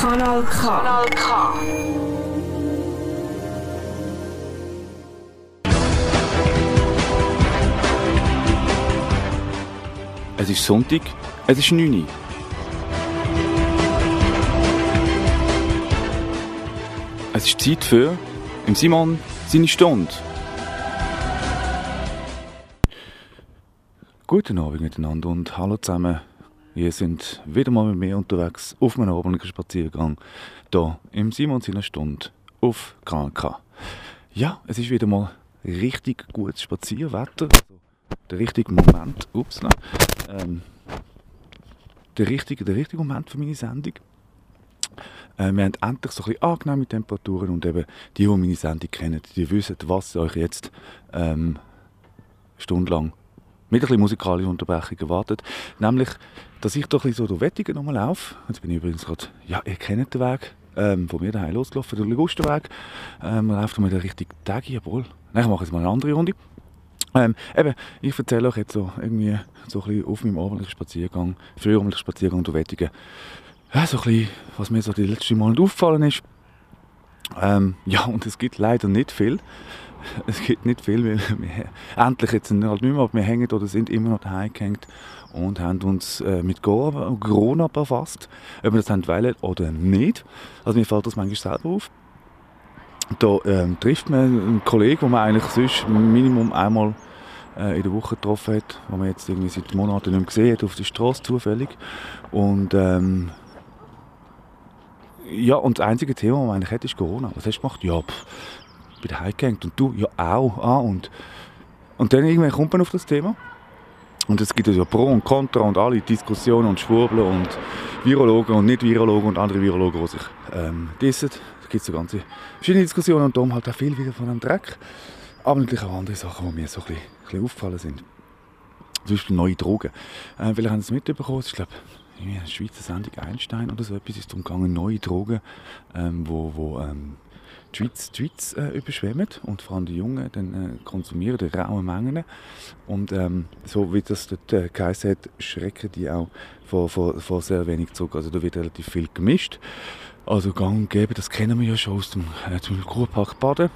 Kanal K. Kanal K. Es ist Sonntag, es ist 9 Uhr. Es ist Zeit für im Simon seine Stunde. Guten Abend miteinander und hallo zusammen. Wir sind wieder mal mit mir unterwegs auf meinem abendlichen Spaziergang hier im Simon seiner Stunde auf KNK. Ja, es ist wieder mal richtig gutes Spazierwetter. Der richtige Moment, ups, ähm, der, richtige, der richtige Moment für meine Sendung. Äh, wir haben endlich so ein bisschen angenehme Temperaturen und eben die, die meine Sendung kennen, die wissen, was euch jetzt ähm, stundenlang mit ein bisschen musikalischer Unterbrechung erwartet. Nämlich, dass ich doch ein so durch Wettigen nochmal laufe. Jetzt bin ich übrigens gerade, ja, ihr kennt den Weg, ähm, von mir daheim losgelaufen, der Ligusterweg. Ähm, man läuft mal den richtigen Tag, jawohl. Nein, ich mache jetzt mal eine andere Runde. Ähm, eben, ich erzähle euch jetzt so irgendwie so ein auf meinem abendlichen Spaziergang, frühabendlichen Spaziergang durch Wettigen, ja, so ein was mir so die letzten Monate aufgefallen ist. Ähm, ja, und es gibt leider nicht viel. Es gibt nicht viel, weil wir endlich jetzt halt nicht mehr, aber wir hängen oder sind immer noch daheim gehängt und haben uns äh, mit Corona befasst, ob wir das haben wollen oder nicht. Also mir fällt das manchmal selber auf. Da ähm, trifft man einen Kollegen, den man eigentlich sonst Minimum einmal äh, in der Woche getroffen hat, den man jetzt irgendwie seit Monaten nicht mehr gesehen hat, auf der Straße zufällig. Und ähm, ja, und das einzige Thema, das man eigentlich hat, ist Corona. Was hast du gemacht? Ja, pff, bin daheim gehängt. Und du? Ja, auch. Ah, und, und dann irgendwann kommt man auf das Thema. Und es gibt ja Pro und Contra und alle Diskussionen und Schwurbler und Virologen und Nicht-Virologen und andere Virologen, die sich ähm, dissen. Es gibt so ganze verschiedene Diskussionen und darum halt auch viel wieder von dem Dreck. Aber natürlich auch andere Sachen, die mir so ein bisschen, ein bisschen aufgefallen sind. Zum Beispiel neue Drogen. Äh, vielleicht haben Sie es mitbekommen, ich glaube, in der Schweizer Sendung Einstein oder so etwas ist darum gegangen, neue Drogen, ähm, wo, wo ähm, die Schweiz, die Schweiz äh, überschwemmen und vor allem die Jungen dann äh, konsumieren in rauen Mengen und ähm, so wie das dort äh, geheißen hat, schrecken die auch vor, vor, vor sehr wenig zurück. Also da wird relativ viel gemischt. Also gang und gäbe, das kennen wir ja schon aus dem äh, Kurpark Baden.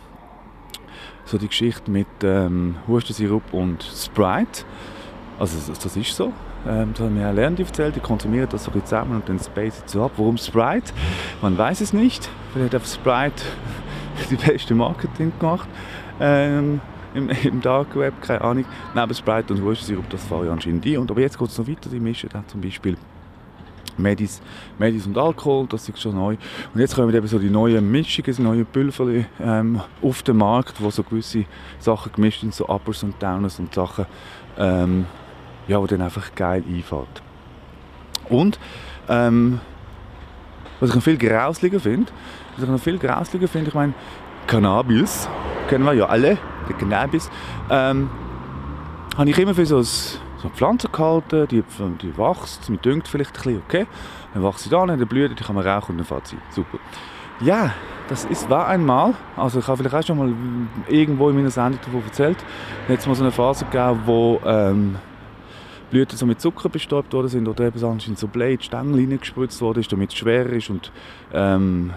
So die Geschichte mit ähm, Hustensirup und Sprite. Also das, ist so. Ähm, das haben mir auch Lernende erzählt, die konsumieren das so zusammen und dann spacen so ab. Warum Sprite? Man weiß es nicht. Vielleicht hat Sprite die beste Marketing gemacht. Ähm, im, im Dark Web, keine Ahnung. Neben Sprite und Wurstsirup, das fahre ich anscheinend ein. Und, aber jetzt geht es noch weiter, die mischen dann zum Beispiel Medis, Medis und Alkohol, das ist schon neu. Und jetzt kommen eben so die neuen Mischungen, die neuen Pülverli ähm, auf den Markt, wo so gewisse Sachen gemischt sind, so Uppers und Downers und Sachen, ähm, ja, wo dann einfach geil einfällt. Und ähm, was ich noch viel grauslicher finde, was ich noch viel grauslicher finde, ich meine, Cannabis, kennen wir ja alle, der Cannabis, ähm, habe ich immer für so, ein, so eine Pflanze gehalten, die, die wächst, mir düngt vielleicht ein bisschen, okay, dann wächst sie da, dann blüht, die kann man rauchen und dann fährt sie, super. Ja, das ist, war einmal, also ich habe vielleicht auch schon mal irgendwo in meiner Sendung davon erzählt, es mal so eine Phase gegeben, wo ähm, Blüten so mit Zucker bestäubt worden sind oder eben anscheinend so Blade, Stängel reingespritzt worden ist, damit es schwerer ist und ähm,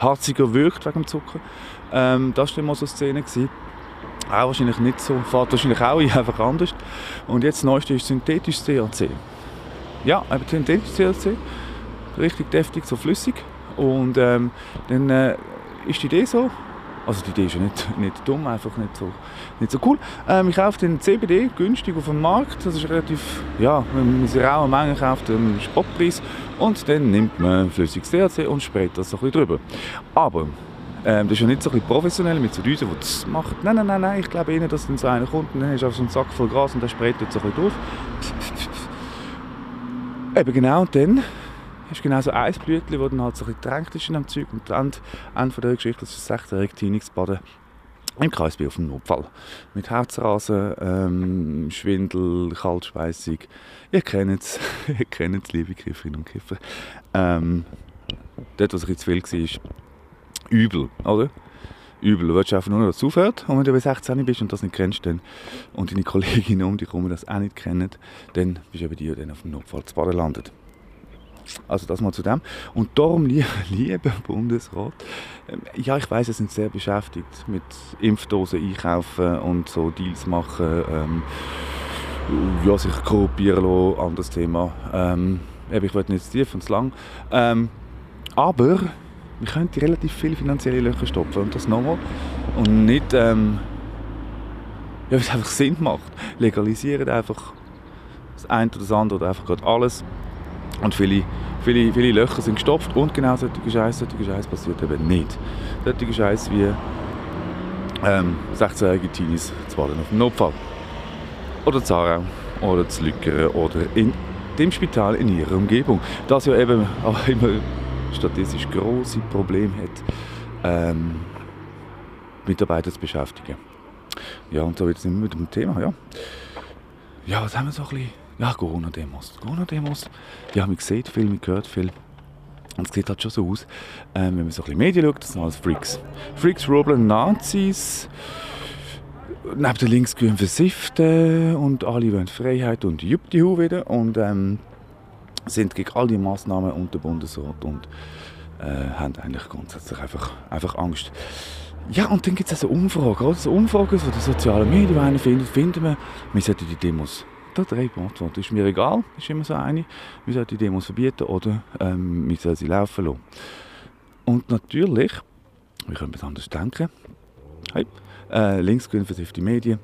harziger wirkt wegen dem Zucker. Ähm, das war mal so eine Szene. Gewesen. Auch wahrscheinlich nicht so, fährt wahrscheinlich auch einfach anders. Und jetzt das Neueste ist synthetisches THC. Ja, eben synthetisches THC, richtig deftig, so flüssig. Und ähm, dann äh, ist die Idee so, also die Idee ist ja nicht, nicht dumm, einfach nicht so, nicht so cool. Ähm, ich kaufe den CBD günstig auf dem Markt. Das ist relativ, ja, wenn man sie rauen Mengen kauft, einen Spottpreis. Und dann nimmt man flüssiges THC und sprayt das so ein drüber. Aber ähm, das ist ja nicht so ein professionell mit so Düsen, die das macht. Nein, nein, nein, nein, ich glaube eher, dass dann so einer kommt und dann hast du so einen Sack voll Gras und der sprayt dort so ein drauf. Eben genau, und dann ist genau so ein Blütchen, das dann halt so ein getränkt ist in dem Zeug. Und am Ende von der Geschichte ist ein 16-jähriger Teenigsbaden im Kreisby auf dem Notfall. Mit Herzrasen, ähm, Schwindel, Kaltspeisung. Ihr kennt es, ihr kennt es, liebe Kifferinnen und Kiffer. Ähm, dort, was bisschen zu viel war, übel, oder? Übel. Du willst einfach nur, dass es aufhört. Und wenn du über 16 bist und das nicht kennst, dann, und deine Kolleginnen um dich herum das auch nicht kennen, dann bist du eben die, die dann auf dem Notfall zu Baden landet. Also das mal zu dem. Und darum, lieber, lieber Bundesrat, ähm, ja, ich weiß, Sie sind sehr beschäftigt mit Impfdosen einkaufen und so Deals machen, ähm, ja, sich korruptieren lassen, anderes Thema. Ähm, ich wollte nicht zu tief und zu lang. Ähm, aber wir könnten relativ viele finanzielle Löcher stopfen und das nochmal. Und nicht, ähm, ja, es einfach Sinn macht. Legalisieren einfach das eine oder das andere oder einfach gerade alles. Und viele, viele, viele Löcher sind gestopft und genau solche Scheiße, solche Scheiße passiert eben nicht. Solche Scheiße wie ähm, 16-jährige Teenies zu warten auf den Notfall. Oder Zarau oder zu Lückeren oder in dem Spital in ihrer Umgebung. Das ja eben auch immer statistisch große Probleme hat, ähm, Mitarbeiter zu beschäftigen. Ja, und so wird es immer mit dem Thema, ja. Ja, was haben wir so ein bisschen? Ja, Corona-Demos. Corona-Demos, ja, man sieht viel, man hört viel. Und es sieht halt schon so aus, ähm, wenn man so ein bisschen Medien schaut, das sind alles Freaks. Freaks, Roblen, Nazis, neben den linksgrünen Versifften und alle wollen Freiheit und Juppdihu wieder und ähm, sind gegen all die Massnahmen unter Bundesrat und äh, haben eigentlich grundsätzlich einfach, einfach Angst. Ja, und dann gibt es also Umfragen, oder? So Umfragen von den sozialen Medien, die einer findet, finden wir, wir sollten die Demos da drei Antworten. Ist mir egal, ist immer so eine. Wir sollten die Demos verbieten oder ähm, wir sollen sie laufen lassen. Und natürlich, wir können es anders denken, hey, äh, linksgrün versiffte Medien,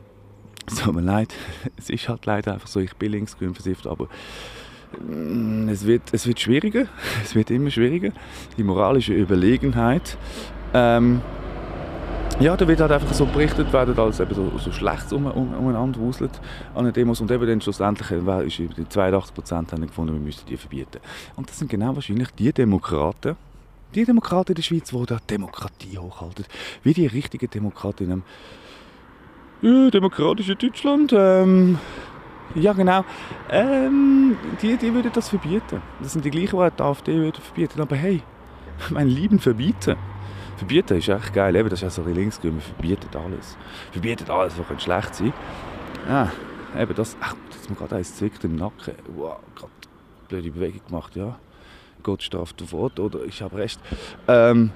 es tut mir leid, es ist halt leider einfach so, ich bin linksgrün versifft, aber mm, es wird, es wird schwieriger, es wird immer schwieriger. Die moralische Überlegenheit ähm, ja, da wird halt einfach so berichtet werden, als eben so, so schlecht um, um, umeinander wuselt an den Demos. Und eben dann schlussendlich äh, ist die 82 Prozent haben gefunden, wir müssten die verbieten. Und das sind genau wahrscheinlich die Demokraten, die Demokraten in der Schweiz, die da Demokratie hochhalten. Wie die richtigen Demokraten in einem ja, demokratischen Deutschland. Ähm, ja, genau. Ähm, die, die würden das verbieten. Das sind die gleichen, die die AfD würden verbieten. Aber hey, mein Lieben, verbieten. Verbieten ist echt geil. Eben, das ist ja so ein linksgrün. Wir verbieten alles. Verbieten alles, was schlecht sein Ja, eben das. Ach, jetzt mir gerade eins zwickt im Nacken. Wow, gerade blöde Bewegung gemacht, ja. Gott straft sofort, oder ich habe recht. Ähm,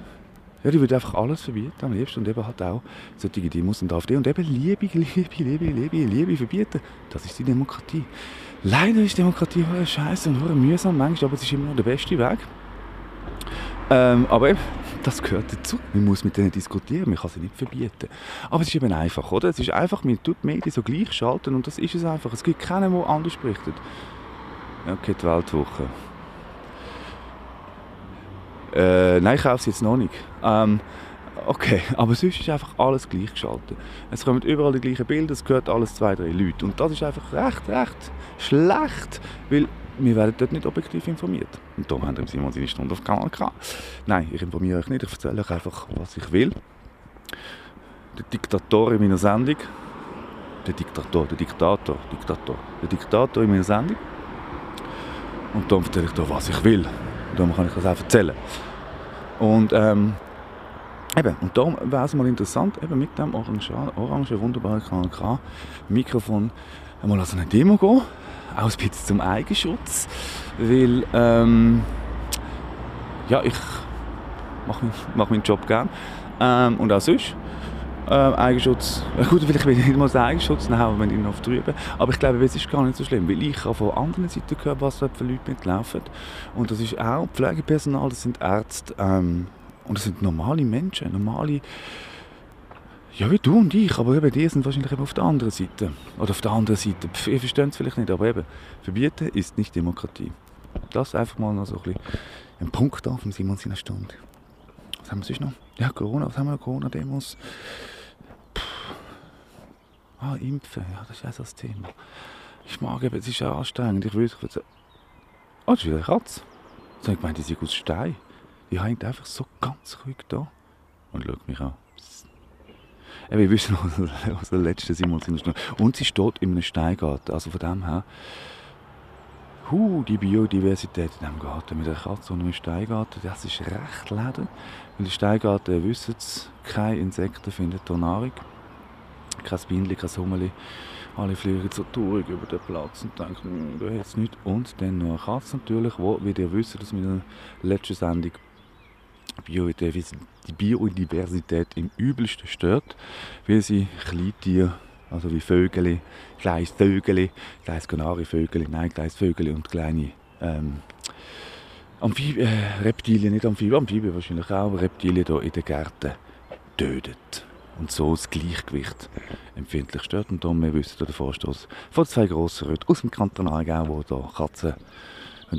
ja, die würde einfach alles verbieten am liebsten und eben halt auch solche Demos und AfD und eben Liebe, Liebe, Liebe, Liebe, Liebe verbieten. Das ist die Demokratie. Leider ist Demokratie scheiße und mühsam manchmal, aber es ist immer noch der beste Weg. Ähm, aber eben, das gehört dazu. Man muss mit denen diskutieren, man kann sie nicht verbieten. Aber es ist eben einfach, oder? Es ist einfach, man tut die Medien so gleich schalten und das ist es einfach. Es gibt keinen, der anders berichtet. Okay, die Weltwoche. Äh, nein, ich kaufe sie jetzt noch nicht. Ähm, okay, aber sonst ist einfach alles gleich geschaltet. Es kommen überall die gleichen Bilder, es gehört alles zwei, drei Leute. Und das ist einfach recht, recht schlecht, weil wir werden dort nicht objektiv informiert. Und darum haben wir Simon seine Stunde auf Kanal K. Nein, ich informiere euch nicht, ich erzähle euch einfach, was ich will. Der Diktator in meiner Sendung, der Diktator, der Diktator, Diktator, der Diktator in meiner Sendung. Und darum erzähle ich da, was ich will. Darum kann ich das auch erzählen. Und ähm, Eben, und darum wäre es mal interessant, eben mit dem orangen, orangen wunderbaren Kanal K Mikrofon einmal an eine Demo gehen auch ein bisschen zum Eigenschutz, weil ähm, ja, ich mache mach meinen Job gerne ähm, und auch sonst. Ähm, Eigenschutz, gut, vielleicht will ich nicht mal Eigenschutz nehmen, wenn ich noch drüber. Aber ich glaube, es ist gar nicht so schlimm, weil ich habe von anderen Seiten gehört, was für Leute mitlaufen. Und das ist auch Pflegepersonal, das sind Ärzte ähm, und das sind normale Menschen, normale ja, wie du und ich, aber eben die sind wahrscheinlich eben auf der anderen Seite. Oder auf der anderen Seite. Pff, ihr versteht es vielleicht nicht, aber eben, verbieten ist nicht Demokratie. Das einfach mal noch so ein bisschen ein Punkt da von Simon seiner Stunde. Was haben wir sonst noch? Ja, Corona, was haben wir noch? Corona-Demos. Ah, Impfen, ja, das ist auch so das Thema. Ich mag eben, es ist auch anstrengend. Ich würde sagen, oh, das ist wieder eine Katze. Ich habe gemeint, die sind aus Stein. Die hängt einfach so ganz ruhig da und schaut mich an. Wir wissen aus der letzten Simulstunde. Und sie steht in einem Steingarten. Also von dem her, hu, die Biodiversität in diesem Garten mit einer Katze und einem Steingarten, das ist recht leder. Weil der Steingarten, wissen es, keine Insekten findet hier Nahrung. Kein Bienchen, kein Hummerli. Alle fliegen so traurig über den Platz und denken, hm, da jetzt nicht. Und dann noch eine Katze natürlich, wo, wie ihr wisst, dass mit der letzten Sendung die Biodiversität im übelsten stört, weil sie Kleintiere, also wie Vögel, kleines Vögel, kleines Kanarievögel, nein, kleines Vögel und kleine ähm, Amphibien, äh, Reptilien, nicht Amphibien, Amphibien wahrscheinlich auch, Reptilien hier in den Gärten tötet. Und so das Gleichgewicht empfindlich stört. Und darum, wir wissen den Vorstoß von zwei grossen Röten aus dem Kanton Aargau, die hier Katzen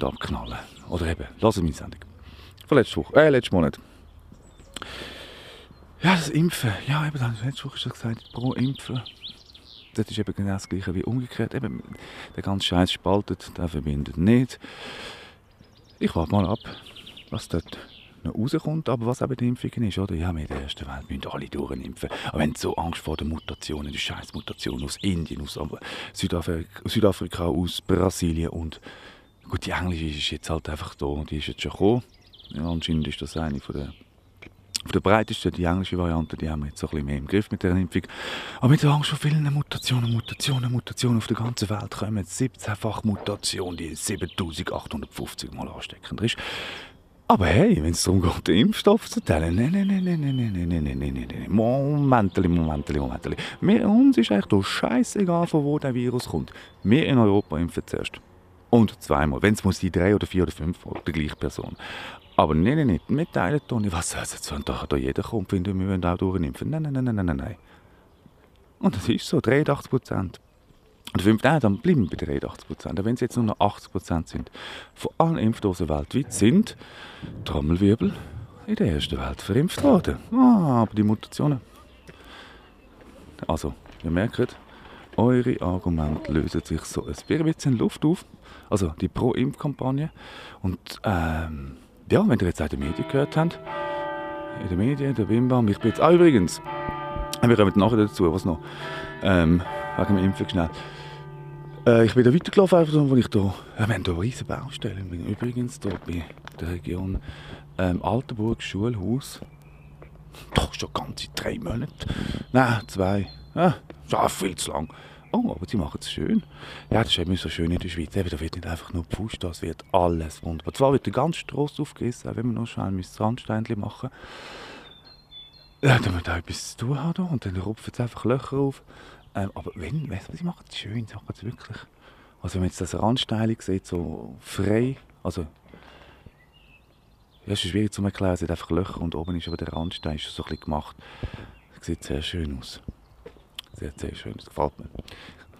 abknallen Oder eben, lassen meine Sendung. Von letzter Woche, äh, letzten Monat. Ja, das Impfen. Ja, eben, das letzte Woche schon gesagt, pro Impfen. Das ist eben genau das Gleiche wie umgekehrt. Eben, der ganze Scheiß spaltet, der verbindet nicht. Ich warte mal ab, was dort noch rauskommt, aber was eben die Impfungen ist, oder? Ja, in der ersten Welt müssen alle durchimpfen. Aber wenn so Angst vor den Mutationen, die scheiß Mutationen aus Indien, aus Südafrika, Südafrika, aus Brasilien und gut, die englische ist jetzt halt einfach da, die ist jetzt schon gekommen. Ja, anscheinend ist das eine von der auf der breitesten, die englische Variante, die haben wir jetzt so ein bisschen mehr im Griff mit der Impfung. Aber mit der Angst vor vielen Mutationen, Mutationen, Mutationen auf der ganzen Welt kommen 17-fach Mutationen, die 7850 Mal ansteckender ist. Aber hey, wenn es darum geht, den Impfstoff zu teilen, nein, nein, nein, nein, nein, nein, nein, nein, nein, nein, nein, Momenteli, Momenteli, Momenteli. Wir, uns ist eigentlich doch scheißegal, von wo der Virus kommt. Wir in Europa impfen zuerst. Und zweimal. Wenn es muss die drei oder vier oder fünf der gleiche Person. Aber nein, nein, nicht. Wir teilen doch nicht. Was soll jetzt? Und da jeder kommen, finden, wir wollen auch durchimpfen. Nein, nein, nein, nein, nein, nein. Und das ist so, 83 Prozent. Und fünf, nein, dann bleiben bei 83 Prozent. Wenn es jetzt nur noch 80 Prozent sind von allen Impfdosen weltweit sind, Trommelwirbel, in der ersten Welt verimpft worden. Ah, aber die Mutationen. Also, ihr merkt, eure Argumente lösen sich so ein bisschen Luft auf. Also die Pro-Impf-Kampagne. Und ähm, ja, wenn ihr jetzt auch den Medien gehört habt, in den Medien, der Bimbam, ich bin jetzt, ah übrigens, wir kommen nachher dazu, was noch, ähm, wegen dem Impfen schnell. Äh, ich bin da weitergelaufen, einfach, wo ich da, wir haben hier riesige Baustellen, übrigens hier bei der Region ähm, Altenburg, Schulhaus, doch schon ganze drei Monate, nein, zwei, ja, schon viel zu lang. Oh, aber sie machen es schön. Ja, das ist eben so schön in der Schweiz. Eben, da wird nicht einfach nur gepfuscht, das wird alles wunderbar. Zwar wird der ganze Strasse aufgerissen, auch wenn wir noch schnell ein Sandsteinchen machen Ja, dann müssen wir da etwas zu tun haben und dann rupfen sie einfach Löcher auf. Ähm, aber wenn, weißt du, sie machen es schön, sie machen es wirklich. Also wenn man jetzt das Randsteilung sieht, so frei, also ja, es ist schwierig zu erklären, es hat einfach Löcher und oben ist aber der Randstein ist so ein bisschen gemacht. Das sieht sehr schön aus. Sehr, sehr schön, das gefällt mir.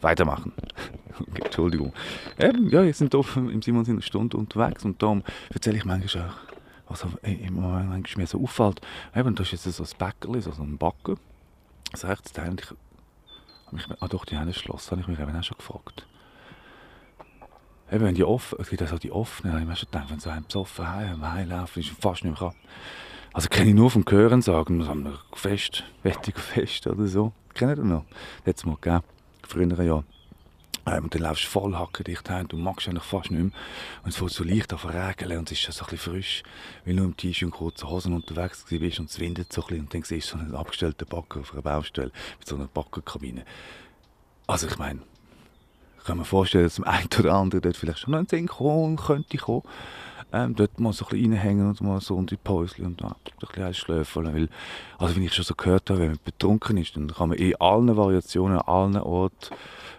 Weitermachen. Entschuldigung. Eben, ja, wir sind hier im Simons in einer Stunde unterwegs und darum erzähle ich manchmal auch, was Moment manchmal mir so auffällt. Eben, da ist jetzt so ein Bäckerli, so ein Backen. Das rechts Teil. Ich mich, ah doch, die haben ein Schloss, habe ich mich eben auch schon gefragt. Eben, wenn die offen, es gibt also die offenen, habe ich mir schon gedacht, wenn so ein besoffen heim, heimlaufen, ist fast nicht mehr kann. Also kenne ich nur vom Hören sagen, so ein Fest, Wettiger Fest oder so. Kennt ihr noch? Das hat es mal gegeben, früher Jahren. Ähm, dann laufst du voll hackendicht heim, du magst eigentlich fast nicht mehr. Und es wird so leicht auf Regeln und es ist so ein bisschen frisch, weil du im T-Shirt und kurzen Hosen unterwegs bist und es windet so ein bisschen und dann siehst du so einen abgestellten Backer auf einer Baustelle mit so einer Backerkabine. Also ich meine, ich kann mir vorstellen, dass dem einen oder anderen dort vielleicht schon ein kommen könnte kommen ähm, dort mal so ein bisschen reinhängen und mal so unter die Päuschen und dann ein bisschen schlafen. Weil, also wenn ich schon so gehört habe, wenn man betrunken ist, dann kann man in allen Variationen, an allen Orten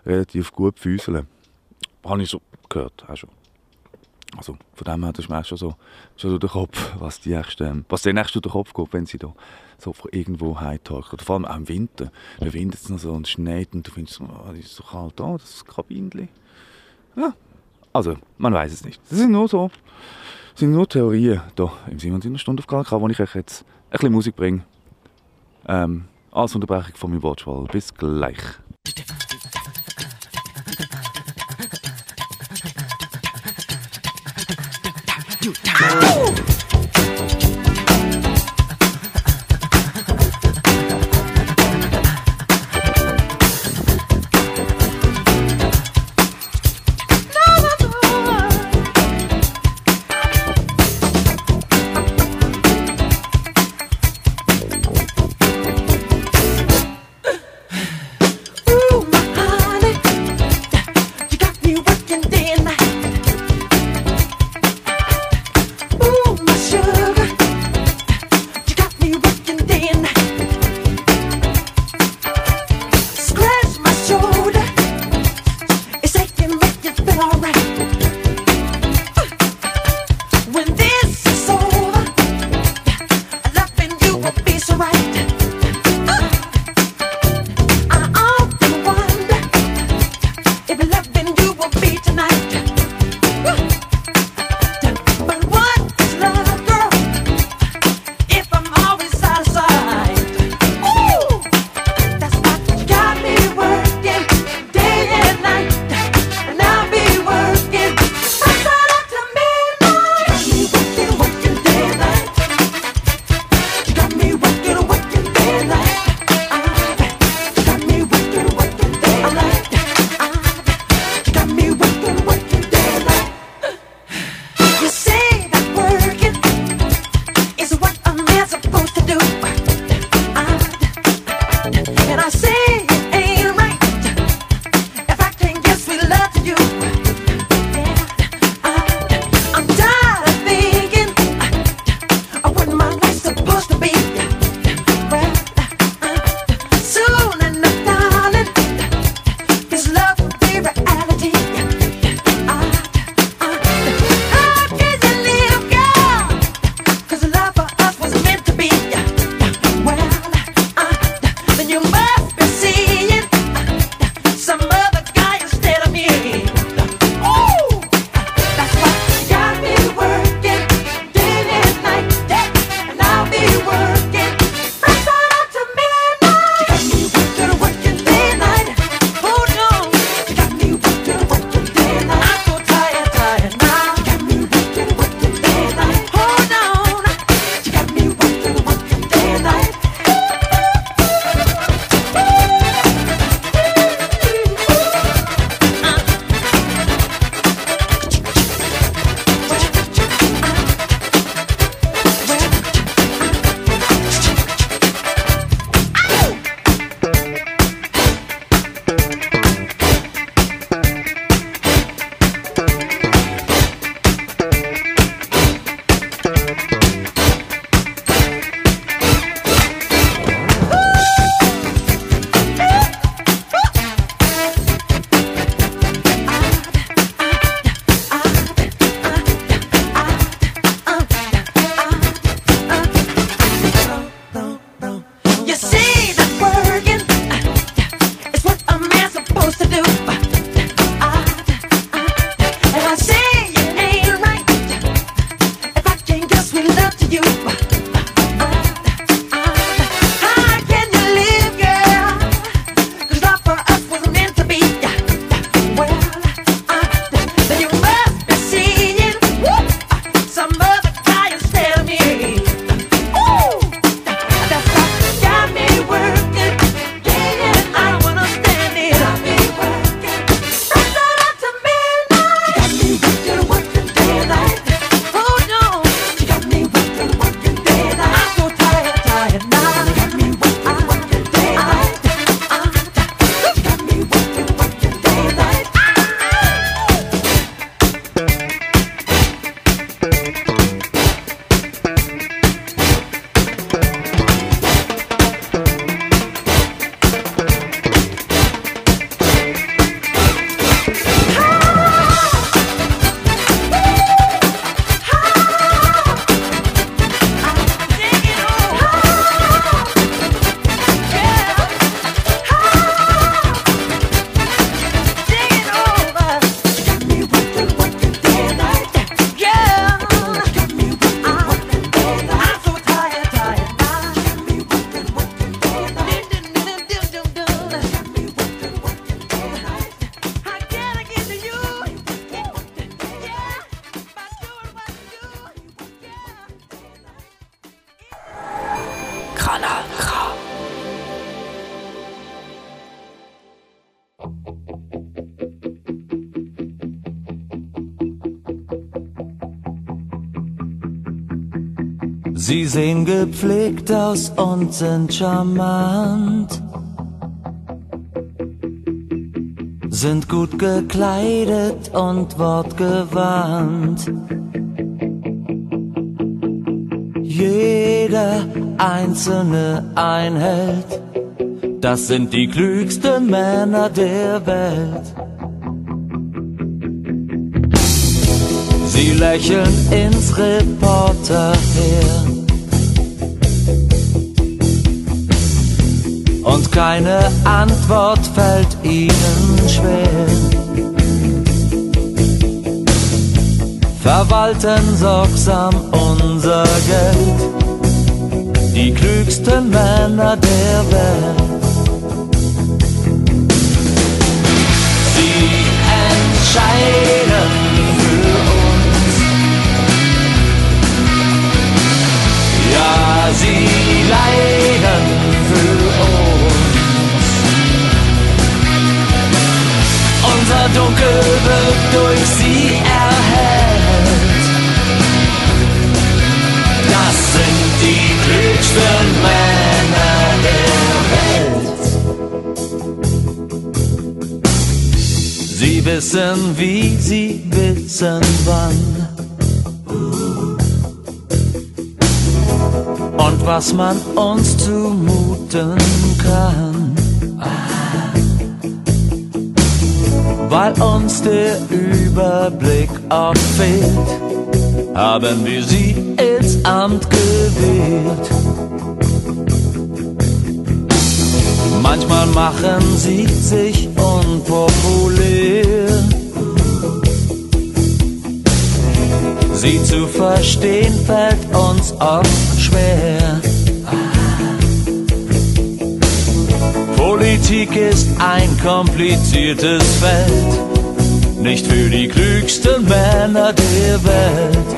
relativ gut füßeln. Habe ich so gehört, auch schon. Also von dem her, das ist mir schon so schon durch den Kopf, was, die erste, ähm, was den nächsten durch den Kopf geht, wenn sie da so irgendwo heimtauchen. Oder vor allem auch im Winter. Winter ist es noch so und schneit und du findest, oh, das ist so kalt, oh, das Kabinchen. Ja, also, man weiß es nicht. Das sind nur so sind nur Theorien hier im Simon in der Stunde auf Kalka, wo ich euch jetzt ein bisschen Musik bringe. Ähm, als Unterbrechung von meinem Wortschwall. Bis gleich. you time. Sehen gepflegt aus und sind charmant. Sind gut gekleidet und wortgewandt. Jeder einzelne Einheld, das sind die klügsten Männer der Welt. Sie lächeln ins Reporter Keine Antwort fällt ihnen schwer. Verwalten sorgsam unser Geld, die klügsten Männer der Welt. Wissen, wie sie wissen, wann. Und was man uns zumuten kann. Weil uns der Überblick oft fehlt, haben wir sie ins Amt gewählt. Manchmal machen sie sich unpopulär. Sie zu verstehen fällt uns oft schwer. Politik ist ein kompliziertes Feld, nicht für die klügsten Männer der Welt.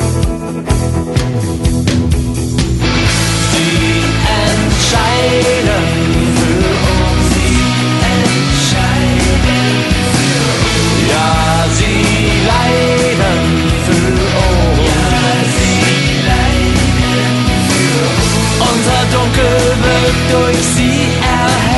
Sie entscheiden Unser Dunkel wird durch sie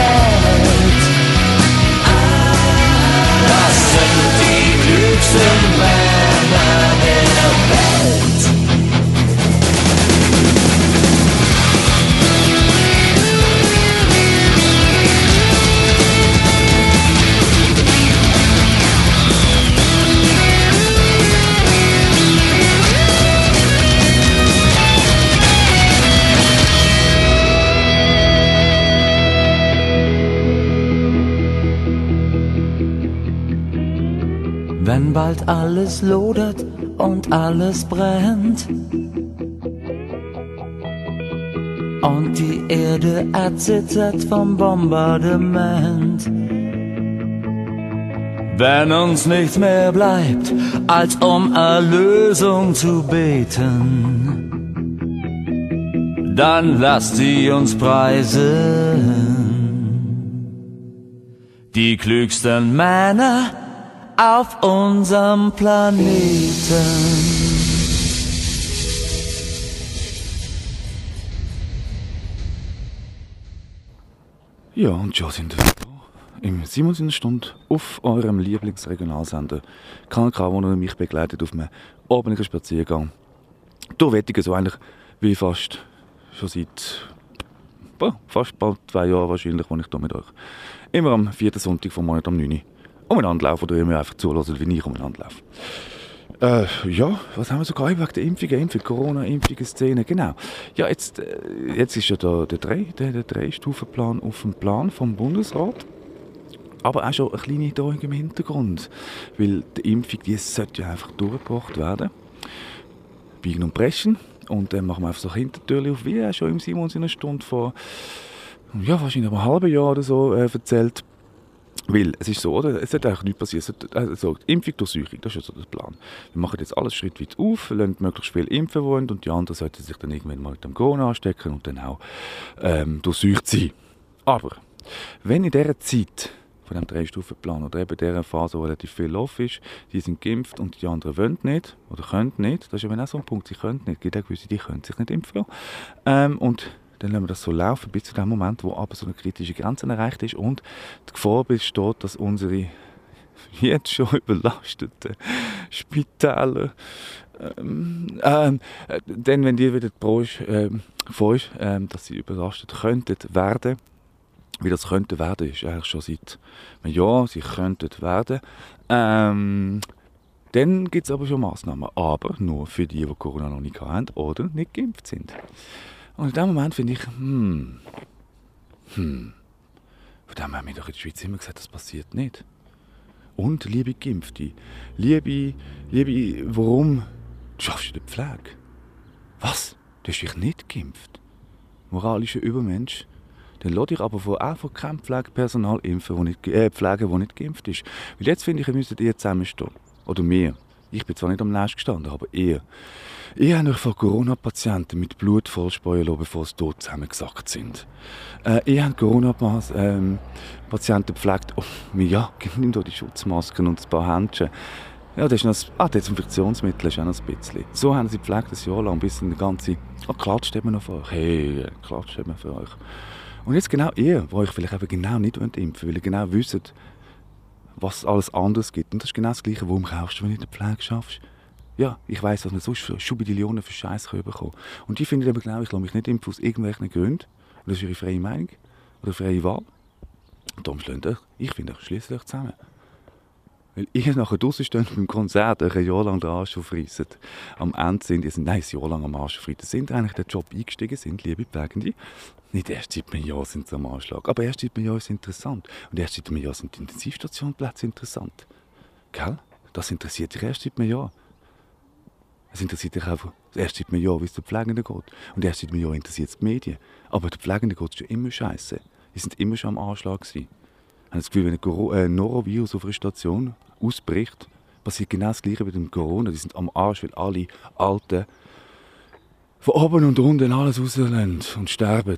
Wenn bald alles lodert und alles brennt und die Erde erzittert vom Bombardement. Wenn uns nichts mehr bleibt, als um Erlösung zu beten, dann lasst sie uns preisen. Die klügsten Männer auf unserem Planeten. Ja, und schon sind wir da. Im Simons Stunde auf eurem Lieblingsregionalsender Kanal K, wo mich begleitet auf einem abendlichen Spaziergang. Durch Wettigen, so eigentlich wie fast schon seit boah, fast bald zwei Jahren wahrscheinlich, wo ich hier mit euch immer am vierten Sonntag vom Monat um 9 Uhr umeinander laufe oder ihr mir einfach zuhört, wie ich umeinander laufe. Äh, ja, was haben wir so gehabt wegen der Impfungen, Impfung, Corona-Impfungen, Szene, genau. Ja, jetzt, äh, jetzt ist ja da der, drei, der, der Drei-Stufen-Plan auf dem Plan vom Bundesrat. Aber auch schon eine kleine Drohung im Hintergrund. Weil die Impfung, die sollte ja einfach durchgebracht werden. Biegen und brechen. Und dann machen wir einfach so Hintertürchen auf, wie er schon im Simons in einer Stunde vor, ja, wahrscheinlich einem halben Jahr oder so äh, erzählt. Weil es ist so, oder? es sollte eigentlich nichts. Es sollte- Also, Impfung durch Säuchung, das ist ja so der Plan. Wir machen jetzt alles schrittweise auf, lassen möglichst viel impfen wollen und die anderen sollten sich dann irgendwann mal mit dem Corona anstecken und dann auch ähm, durchseucht sein. Aber wenn in dieser Zeit von dem Drei-Stufen-Plan oder eben dieser Phase, wo relativ viel offen ist, die sind geimpft und die anderen wollen nicht oder können nicht, das ist eben auch so ein Punkt, sie können nicht, es gibt auch gewisse, die können sich nicht impfen lassen. Ähm, und dann lassen wir das so laufen bis zu dem Moment, wo aber so eine kritische Grenze erreicht ist und die Gefahr besteht, dass unsere jetzt schon überlasteten Spitäler ähm, ähm, äh, dann, wenn die wieder ähm, vor ist, ähm, dass sie überlastet könnten werden, wie das könnte werden, ist eigentlich schon seit einem Jahr, sie könnten werden. Ähm, dann gibt es aber schon Massnahmen, aber nur für die, die Corona noch nicht haben oder nicht geimpft sind. Und in dem Moment finde ich, hm, hm, von dem haben wir doch in der Schweiz immer gesagt, das passiert nicht. Und liebe Geimpfte, liebe, liebe, warum du schaffst in der Pflege. Was? Du hast dich nicht geimpft? Moralischer Übermensch. Dann lass dich aber von, auch von keinem Pflegepersonal impfen, wo nicht, äh, pflegen, das nicht geimpft ist. Weil jetzt finde ich, ihr müsstet ihr zusammenstehen. Oder mir. Ich bin zwar nicht am Nest gestanden, aber ihr. Ihr habt euch von Corona-Patienten mit Blut vollspeuen lassen, bevor sie tot zusammengesackt sind. Äh, ihr habt Corona-Patienten ähm, gepflegt. Oh, ja, nimm doch die Schutzmasken und ein paar Händchen. Ja, das ist noch, ah, Desinfektionsmittel ist auch ein bisschen. So haben sie gepflegt, ein Jahr lang, bis eine ganze, ah, klatscht eben noch für euch. Hey, klatscht eben für euch. Und jetzt genau ihr, wo euch vielleicht eben genau nicht impfen weil ihr genau wisst, was alles anderes gibt. Und das ist genau das Gleiche, warum kaufst du, wenn du in der Pflege schaffst. Ja, ich weiss, was man sonst Schubidillionen für Scheiß bekommen. Und die finden aber genau, ich lasse mich nicht impfen aus irgendwelchen Gründen. Das ist ihre freie Meinung oder freie Wahl. Und darum schließt euch, ich finde euch schließlich zusammen. Weil ihr nachher draußen steht beim Konzert, euch ein Jahr lang den Arsch aufreissen. Am Ende sind ihr, nein, ein Jahr lang am Arsch aufreissen, sind eigentlich den Job eingestiegen sind, liebe Pflegende. Nicht erst seit einem Jahr sind sie am Anschlag, aber erst seit einem Jahr ist es interessant. Und erst seit einem Jahr sind die Intensivstationplätze interessant. Gell? Das interessiert dich erst seit einem Jahr. Es interessiert dich einfach erst seit einem Jahr, wie es den Pflegenden geht. Und erst seit einem Jahr interessiert es die Medien. Aber den Pflegenden geht es schon immer scheiße. Die sind immer schon am Anschlag. Gewesen. Ich habe das Gefühl, wenn ein äh, Norovirus auf einer Station ausbricht, passiert genau das Gleiche mit dem Corona. Die sind am Arsch, weil alle Alten von oben und unten alles rauslassen und sterben.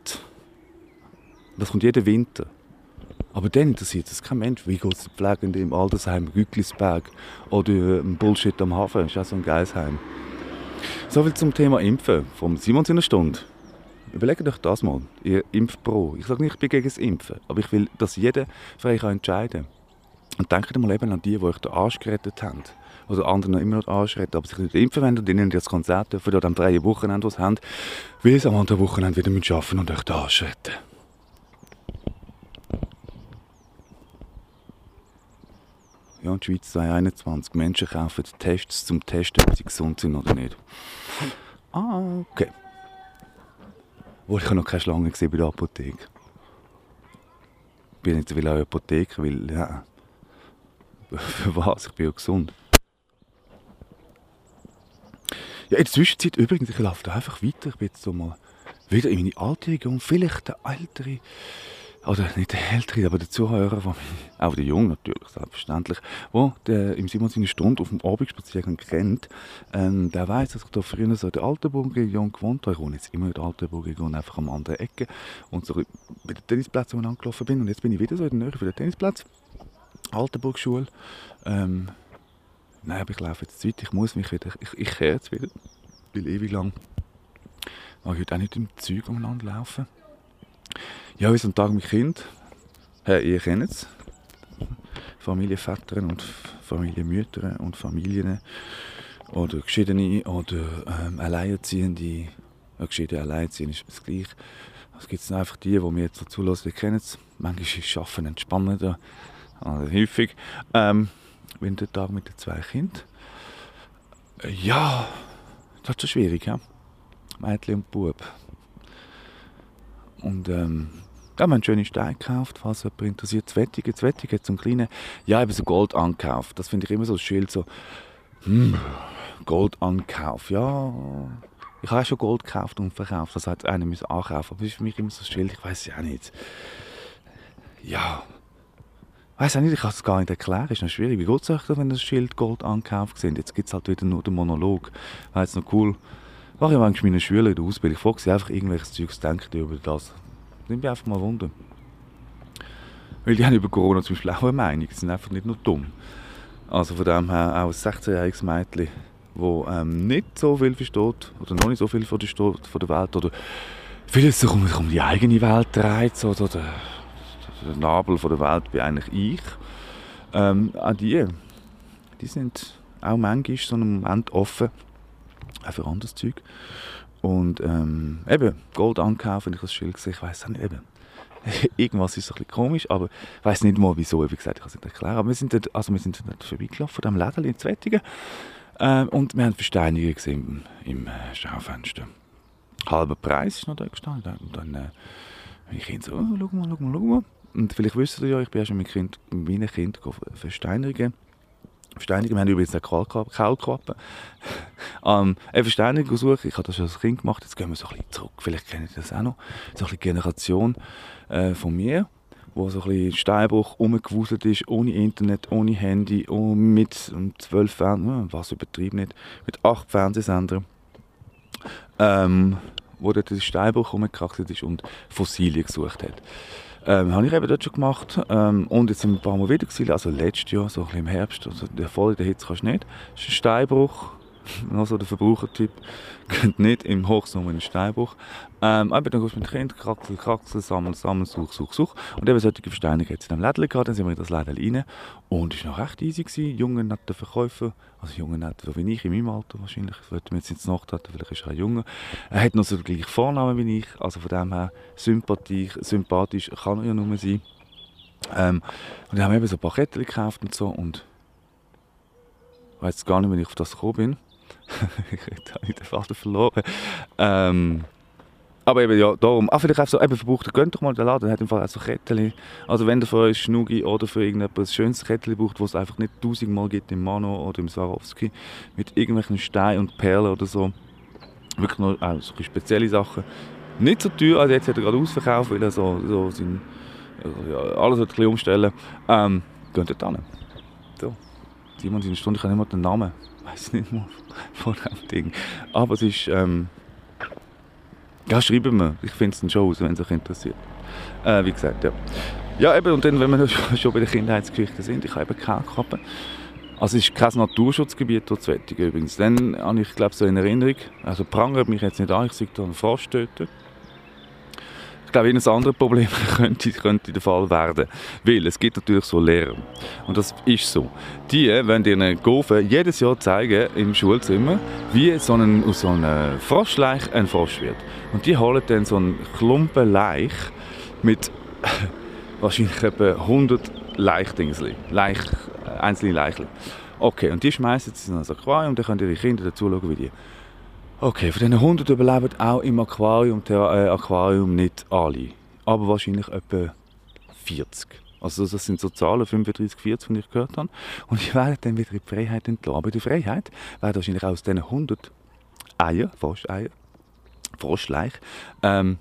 Das kommt jeden Winter. Aber dann interessiert es kein Mensch. Wie geht es den Pflegenden im Altersheim Gücklisberg oder ein Bullshit am Hafen? Das ist auch so ein geiles Heim. Soviel zum Thema Impfen vom Simon in einer Stunde. Überlegt euch das mal, ihr Impfpro. Ich sage nicht, ich bin gegen das Impfen, aber ich will, dass jeder frei entscheiden kann. Und denkt mal eben an die, die euch den Arsch gerettet haben. Oder anderen immer noch den Arsch retten, aber sich nicht impfen wollen und ihnen das Konzert dürfen oder am freien Wochenende was haben, weil sie am anderen Wochenende wieder arbeiten müssen und euch den Arsch retten. Ja, in der Schweiz 2021. Menschen kaufen Tests zum Testen, ob sie gesund sind oder nicht. Ah, okay. Wo ich noch keine Schlange gesehen bei der Apotheke. Ich bin so viel an der Apotheke, weil, ja, für was? Ich bin ja gesund. Ja, in der Zwischenzeit übrigens, ich laufe einfach weiter. Ich bin jetzt so mal wieder in meine alte Region. Vielleicht der ältere, oder nicht der ältere, aber der Zuhörer von mir, auch der Jung natürlich, selbstverständlich, der, der im Simon seine Stunde auf dem Abendspaziergang kennt, ähm, der weiß, dass ich da früher so in der Altenburg-Region gewohnt habe. Ich wohne jetzt immer in der Altenburg-Region, einfach am anderen Ecke. Und so bei den Tennisplätzen, wo ich angelaufen bin. Und jetzt bin ich wieder so in der Nähe von den Tennisplätzen. Altenburg-Schule. Ähm, nein, aber ich laufe jetzt zu weit, ich muss mich wieder, ich, ich kehre jetzt wieder, weil ewig lang mag ich heute auch nicht im Zeug umeinander laufen. Ja, wie so ein Tag mit Kind, hey, ihr kennt es, Familienväter und Familienmütter und Familien oder Geschiedene oder ähm, Alleinerziehende, ja, Geschiedene, Alleinerziehende ist das gleich. Es gibt einfach die, die mir jetzt so zulassen, die kennen es. Manchmal ist Arbeiten entspannender also häufig. Ähm, Wintertag mit den zwei Kindern. Ja, das ist schon schwierig, ja. Mädchen und Bub. Und ähm, ja, wir haben schöne Steine gekauft, falls jemand interessiert. Hat so einen kleinen, ja, eben so Gold angekauft. Das finde ich immer so ein Schild, so, hm, Gold ankauf, ja. Ich habe schon Gold gekauft und verkauft, das hat einer müssen ankaufen. Aber das ist für mich immer so ein Schild, ich weiß ja nicht. Ja, weiß auch nicht, ich kann es gar nicht erklären, ist noch schwierig. Wie geht es euch, wenn das Schild Gold angekauft sind? Jetzt gibt es halt wieder nur den Monolog. War jetzt noch cool. Mache ich manchmal meine Schüler in der Ausbildung. Ich frage sie einfach irgendwelches Zeugs, denken die über das. Nimmt mich einfach mal Wunder. Weil die haben über Corona zum Beispiel auch eine Meinung. Die sind einfach nicht nur dumm. Also von dem her auch ein 16-jähriges Mädchen, das ähm, nicht so viel versteht oder noch nicht so viel von der Welt oder vieles sich um, um die eigene Welt dreht oder, oder der Nabel der Welt bin eigentlich ich. Ähm, auch die, die sind auch manchmal so einem Moment offen, auch für anderes Zeug. Und ähm, eben, Gold ankaufen, ich das Schild sehe, ich weiß nicht, eben, irgendwas ist ein bisschen komisch, aber ich weiß nicht mal wieso, wie gesagt, ich kann es nicht erklären. Aber wir sind dort, also wir sind dort vorbeigelaufen, diesem Läden in Zwettigen, ähm, und wir haben Versteinigungen gesehen im, im äh, Schaufenster. Halber Preis ist noch da gestanden. Und dann, äh, ich Kind so, oh, schau mal, schau mal, schau mal. Und vielleicht wisst ihr ja, ich bin ja schon mit, kind, mit meinen Kindern versteinern. Verständigung. Wir haben übrigens eine Kaulquappe. ähm, eine Verständigung suchen. Ich habe das schon als Kind gemacht. Jetzt gehen wir so ein bisschen zurück. Vielleicht kennt ihr das auch noch. So ein Generation äh, von mir, wo so ein bisschen Steinbruch rumgewuselt ist, ohne Internet, ohne Handy, oh, mit zwölf Fernsehsendern, was übertrieben nicht, mit acht Fernsehsendern. Ähm, wo dort der Steinbruch rumgekraxelt ist und Fossilien gesucht hat. Ähm, habe ich eben dort schon gemacht. Ähm, und jetzt sind wir ein paar Mal wieder gewesen, also letztes Jahr, so ein bisschen im Herbst, also der voll in der Hitze kannst du nicht. Das ist ein Steinbruch, noch so der Verbrauchertyp, könnt nicht im Hochsommer einen Steinbruch. Ähm, aber dann gehst du mit Kind, kraxel, kraxel, sammeln, sammeln, such, such, such. Und eben solche Versteinigungen hat es in dem Lädchen gehabt, dann sind wir in das Lädchen rein. Und es war noch recht easy. Gewesen. Junge, nette Verkäufer, also junge, nette, so wie ich, in meinem Alter wahrscheinlich, das würde mir jetzt ins Nacht hatten, vielleicht ist er ein Junge. Er hat noch so den gleichen Vornamen wie ich, also von dem her sympathisch, sympathisch kann er ja nur sein. Ähm, und dann haben wir eben so ein paar Ketten gekauft und so und ich weiß gar nicht, wie ich auf das gekommen bin. ich habe den Vater verloren. Ähm, aber eben, ja, darum. Ah, vielleicht auch so, eben verbraucht, gönnt doch mal den Laden, der hat im Fall auch so Kettchen. Also wenn ihr für euch Schnugi oder für irgendetwas ein schönes Kettchen braucht, was es einfach nicht tausendmal gibt im Mano oder im Swarovski, mit irgendwelchen Steinen und Perlen oder so. Wirklich nur auch so spezielle Sachen. Nicht so teuer, also jetzt hat er gerade ausverkauft, weil er so, so sein, ja, alles ein bisschen umstellen. Ähm, geht dort hin. So. Simon, seine Stunde, ich kann nicht mal den Namen weiß nicht mal von dem Ding. Aber es ist, ähm, ja, schreiben wir. Ich finde es dann schon aus, wenn es euch interessiert. Äh, wie gesagt, ja. Ja, eben, und dann, wenn wir schon bei den Kindheitsgeschichten sind, ich habe eben keine Kappe. Also es ist kein Naturschutzgebiet dort Wettigen übrigens. Dann habe ich, glaube so in Erinnerung, also prangert mich jetzt nicht an, ich sehe da einen Frosch töten. Ich glaube, ein anderes Problem könnte, könnte der Fall werden. Weil es gibt natürlich so Lehrer. Und das ist so. Die wenn ihren Gofen jedes Jahr zeigen im Schulzimmer, wie so ein, aus so einem Froschleich ein Frosch wird. Und die holen dann so einen Klumpen Leich mit wahrscheinlich etwa 100 Leichdingsli. Leich, einzelne Leichle. Okay, und die schmeißen sie in ein Aquarium, dann können ihre Kinder dazu schauen, wie die Okay, von diesen 100 überleben auch im Aquarium, äh, Aquarium nicht alle. Aber wahrscheinlich etwa 40. Also das sind so Zahlen, 35, 40, die ich gehört habe. Und die werden dann wieder in die Freiheit entlassen. Aber die Freiheit werden wahrscheinlich aus diesen 100 Eier, Froscheier, Froschleich, ähm,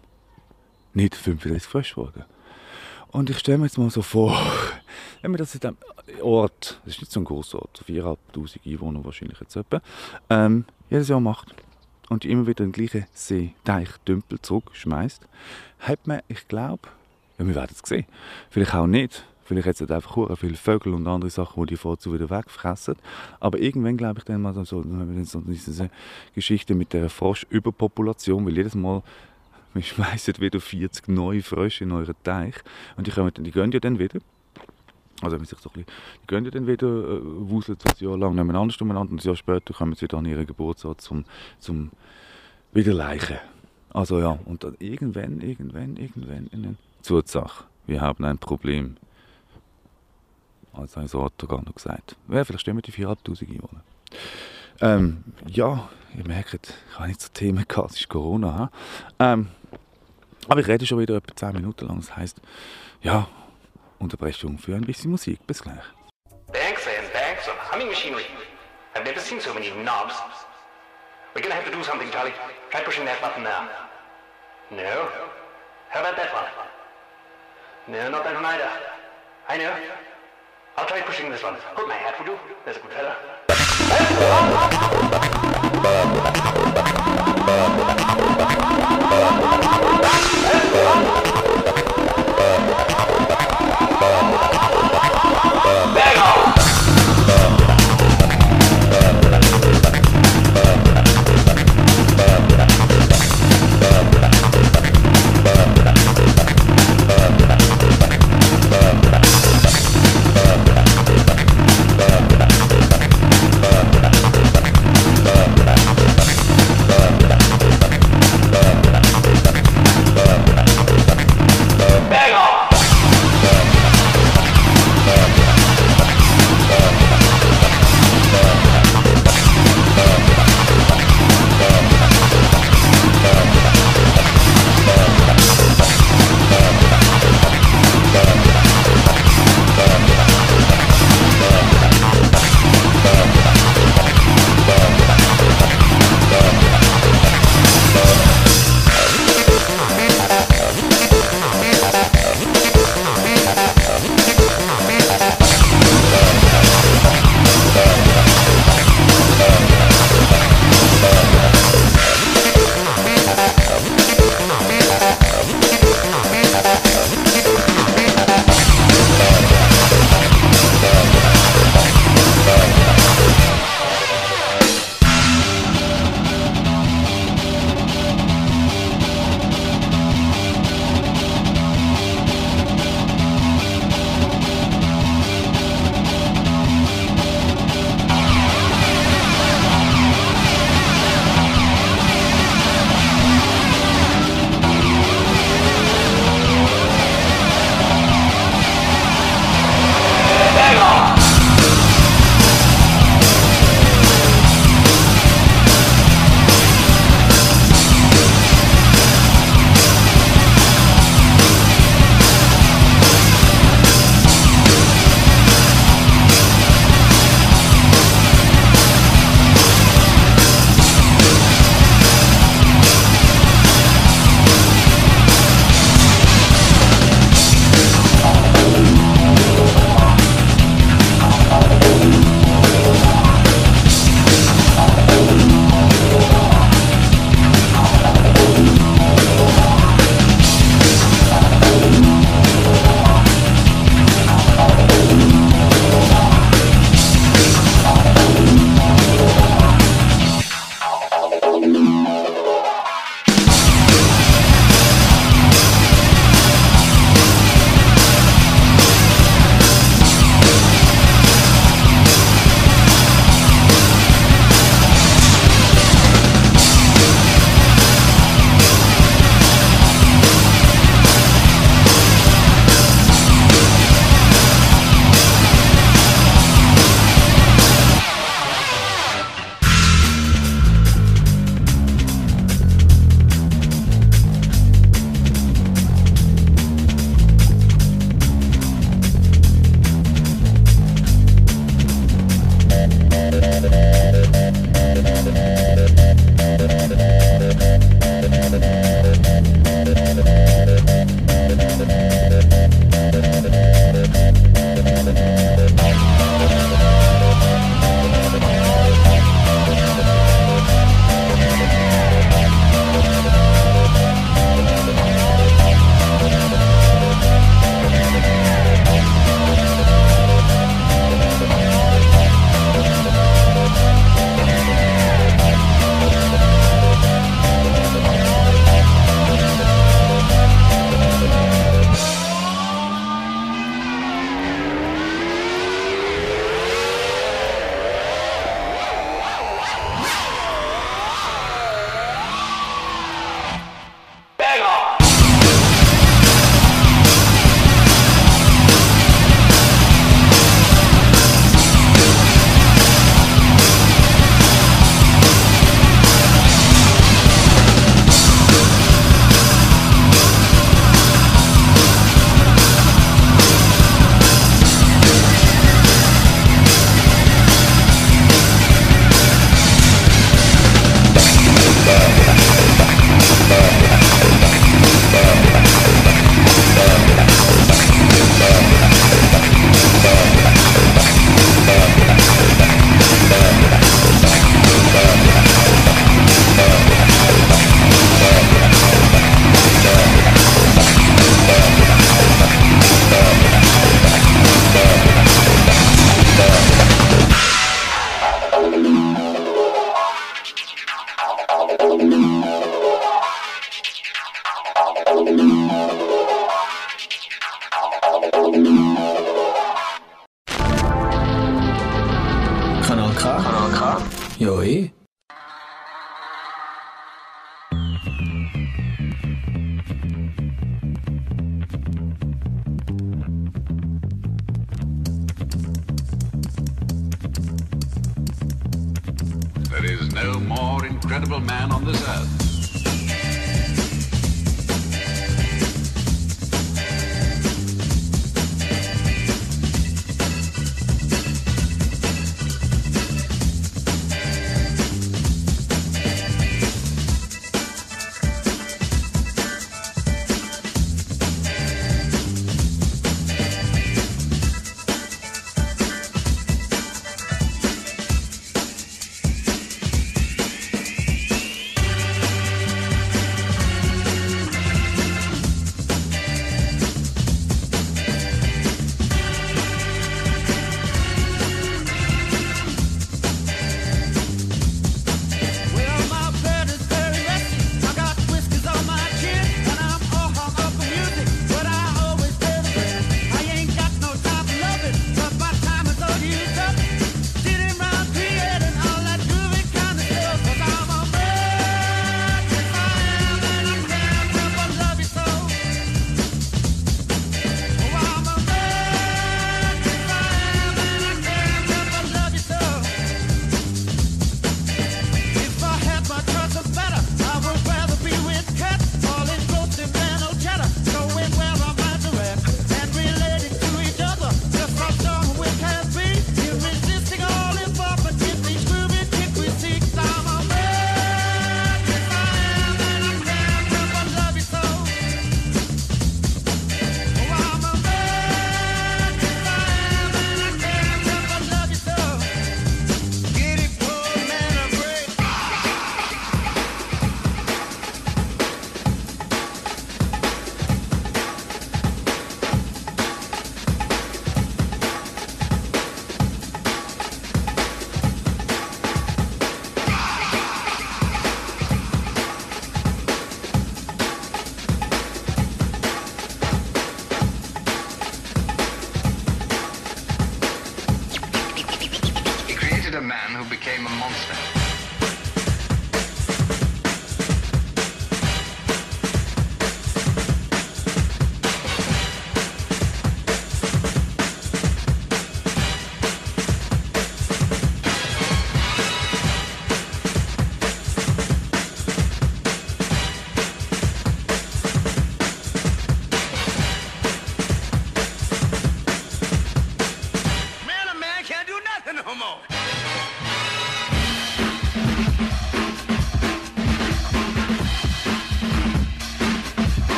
nicht 35 Frösche geworden. Und ich stelle mir jetzt mal so vor, wenn man das in einem Ort, das ist nicht so ein großer Ort, 4'500 Einwohner wahrscheinlich jetzt etwa, ähm, jedes Jahr macht und immer wieder den gleichen See, Teich, Tümpel zurückschmeißt, hat man, ich glaube, ja, wir werden es sehen, vielleicht auch nicht, vielleicht hat es einfach sehr viele Vögel und andere Sachen, die die vorzu wieder wegfressen, aber irgendwann glaube ich dann mal so, so diese Geschichte mit der Froschüberpopulation, weil jedes Mal wir schmeißen wieder 40 neue Frösche in euren Teich. Und die, kommen, die gehen ja dann wieder also wenn sich so ein bisschen, die gehen ja dann wieder, äh, wuseln ein Jahr lang nebeneinander umeinander und ein Jahr später kommen sie wieder an ihren Geburtsort zum, zum wieder Leichen. Also ja, und dann irgendwann, irgendwann, irgendwann in den Zusache, wir haben ein Problem. Also so hat er gar noch gesagt. Ja, vielleicht stimmen die 4'500 Einwohner. Ähm, ja, ihr merkt, ich habe nicht so Themen gehabt, es ist Corona. Ähm, aber ich rede schon wieder etwa 10 Minuten lang, das heisst, ja, Unterbrechung für ein bisschen Musik. Bis gleich. Banks and banks of humming machinery. I've never seen so many knobs. We're gonna have to do something, Charlie. Try pushing that button now. No? How about that one? No, not that one either. I know. I'll try pushing this one. Hold my hat, would you? There's a good fella.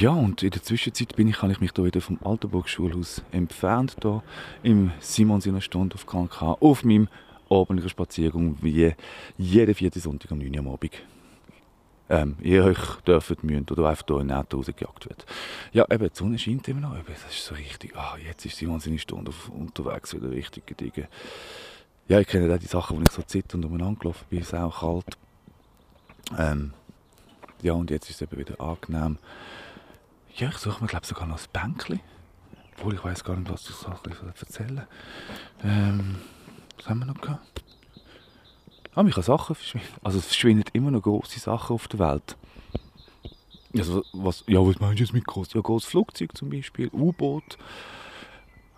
Ja, und in der Zwischenzeit bin ich, habe ich mich da wieder vom Altenburg-Schulhaus entfernt, da im Simon seiner Stunde auf KNK, auf meinem abendlichen Spaziergang, wie jeden vierten Sonntag am 9 Uhr am Abend. Ähm, ihr euch dürft müsst oder einfach hier in Auto rausgejagt wird. Ja, eben, die Sonne scheint immer noch. Eben, das ist so richtig, ah, jetzt ist Simon seine Stunde auf, unterwegs wieder richtig gediegen. Ja, ich kenne auch die Sachen, wo ich so zitternd umeinander gelaufen bin, ist auch kalt. Ähm, ja, und jetzt ist es eben wieder angenehm. Ja, ich suche mir, glaube sogar noch ein Bänkchen. Obwohl, ich weiß gar nicht, was ich so erzählen ähm, Was haben wir noch gehabt? Ah, mich Sachen verschwinden. Also es verschwinden immer noch grosse Sachen auf der Welt. Also, was, ja, was meinst du jetzt mit groß? Ja, großes Flugzeug zum Beispiel, U-Boot,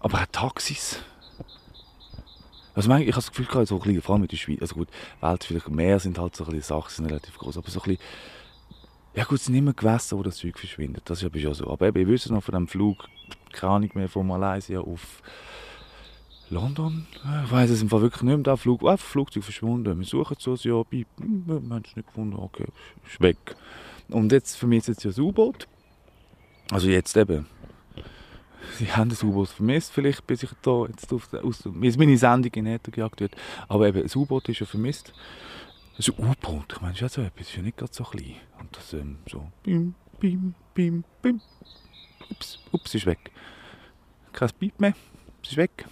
aber auch Taxis. Also ich, habe das Gefühl, so ein bisschen, vor allem mit der Schweiz, also gut, Welt vielleicht mehr sind halt so ein bisschen Sachen, sind relativ groß, aber so ein bisschen, ja gut, es sind immer Gewässer, wo das Zeug verschwindet, das ist aber schon so. Aber eben, ich wüsste noch von dem Flug, keine Ahnung mehr, von Malaysia auf London, ich weiß es im Fall wirklich nicht mehr, der Flug, einfach Flugzeug verschwunden, wir suchen es so hm, wir haben es nicht gefunden, okay, ist weg. Und jetzt vermisst jetzt ja das U-Boot, also jetzt eben, Sie haben das U-Boot vermisst, vielleicht, bis ich da jetzt auf, aus, meine Sendung in Äther gejagt wird. Aber eben, das U-Boot ist ja vermisst. Das U-Boot, ich meine, das ist ja so etwas, ist ja nicht gerade so klein. Und das ähm, so, bim, bim, bim, bim. Ups, ups, ist weg. Kein Piep mehr, es ist weg.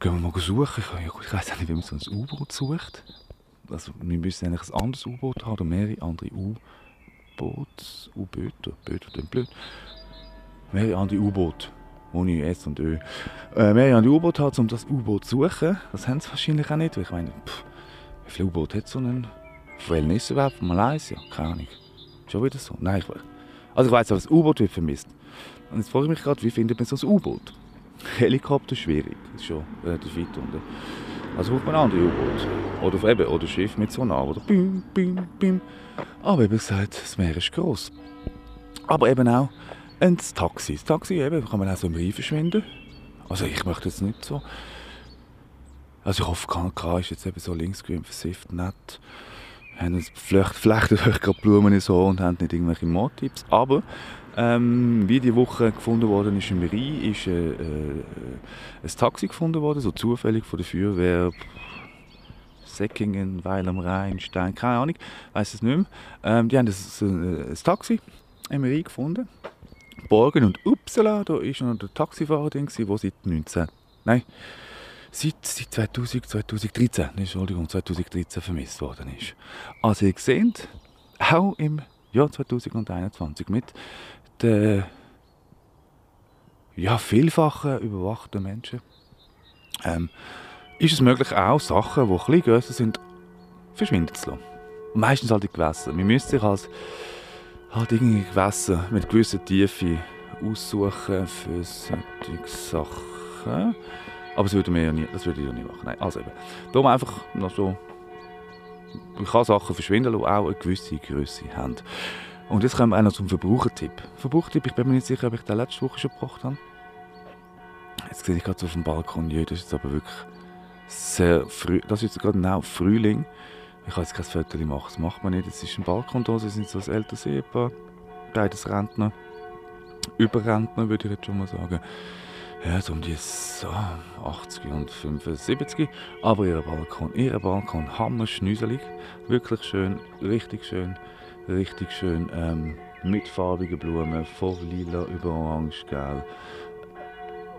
Gehen wir mal suchen. Ich, weiß nicht, wie man so ein U-Boot sucht. Also, wir müssen eigentlich ein anderes U-Boot haben oder mehrere andere. U-Boote, Boote, klingt blöd mehrere andere U-Boote. Ohne S und Ö. Äh, mehrere andere U-Boote hat, um das U-Boot zu suchen. Das haben sie wahrscheinlich auch nicht. weil Ich meine, pff, wie viele U-Boote hat so ein Von ist überhaupt? Von Malaysia? Keine Ahnung. Schon wieder so? Nein, ich weiß. Also ich weiß aber, das U-Boot wird vermisst. Und jetzt frage ich mich gerade, wie findet man so ein U-Boot? Helikopter schwierig. Das ist schon relativ weit unten. Also braucht man andere U-Boote. Oder eben, oder Schiff mit Sonar. Oder bim, bim, bim. Aber wie gesagt, das Meer ist gross. Aber eben auch ein Taxi. Das Taxi eben, kann man auch so im Rhein verschwinden. Also ich möchte jetzt nicht so. Also ich hoffe, KNK ist jetzt eben so linksgrün versifft, nett. Haben vielleicht, vielleicht euch gerade Blumen so und haben nicht irgendwelche Mordtipps. Aber ähm, wie die Woche gefunden worden ist im Rhein, ist äh, äh, ein Taxi gefunden worden, so zufällig von der Feuerwehr. Säckingen, Weil am Rhein, Stein, keine Ahnung, weiß es nicht mehr. Ähm, die haben ein, ein Taxi im Rhein gefunden Borgen und Uppsala, da war noch der Taxifahrer der seit 19... Nein, seit, seit 2000, 2013, Entschuldigung, 2013 vermisst worden ist. Also ihr seht, auch im Jahr 2021 mit den ja, vielfachen überwachten Menschen ähm, ist es möglich, auch Sachen, die ein bisschen grösser sind, verschwinden zu lassen. Meistens halt die Gewässer. Wir müssen sich als halt irgendwie Gewässer mit gewisser Tiefe aussuchen für solche Sachen. Aber das würde, ja nie, das würde ich ja nie machen. Nein, also eben. Darum einfach noch so... Ich kann Sachen verschwinden lassen, auch eine gewisse Größe haben. Und jetzt kommen wir auch noch zum Verbrauchertipp. Verbrauchertipp, ich bin mir nicht sicher, ob ich den letzte Woche schon gebracht habe. Jetzt sehe ich gerade so auf dem Balkon, ja, das ist jetzt aber wirklich sehr früh, das ist jetzt gerade genau Frühling. Ich kann jetzt kein Foto machen, das macht man nicht. Es ist ein Balkon da, sie sind so ein älteres Ehepaar, beides Rentner. Überrentner, würde ich jetzt schon mal sagen. Ja, so um die so 80 und 75. Aber ihr Balkon, ihr Balkon hammerschnüselig. Wirklich schön, richtig schön, richtig schön. Ähm, mit farbigen Blumen, von lila über orange, gel.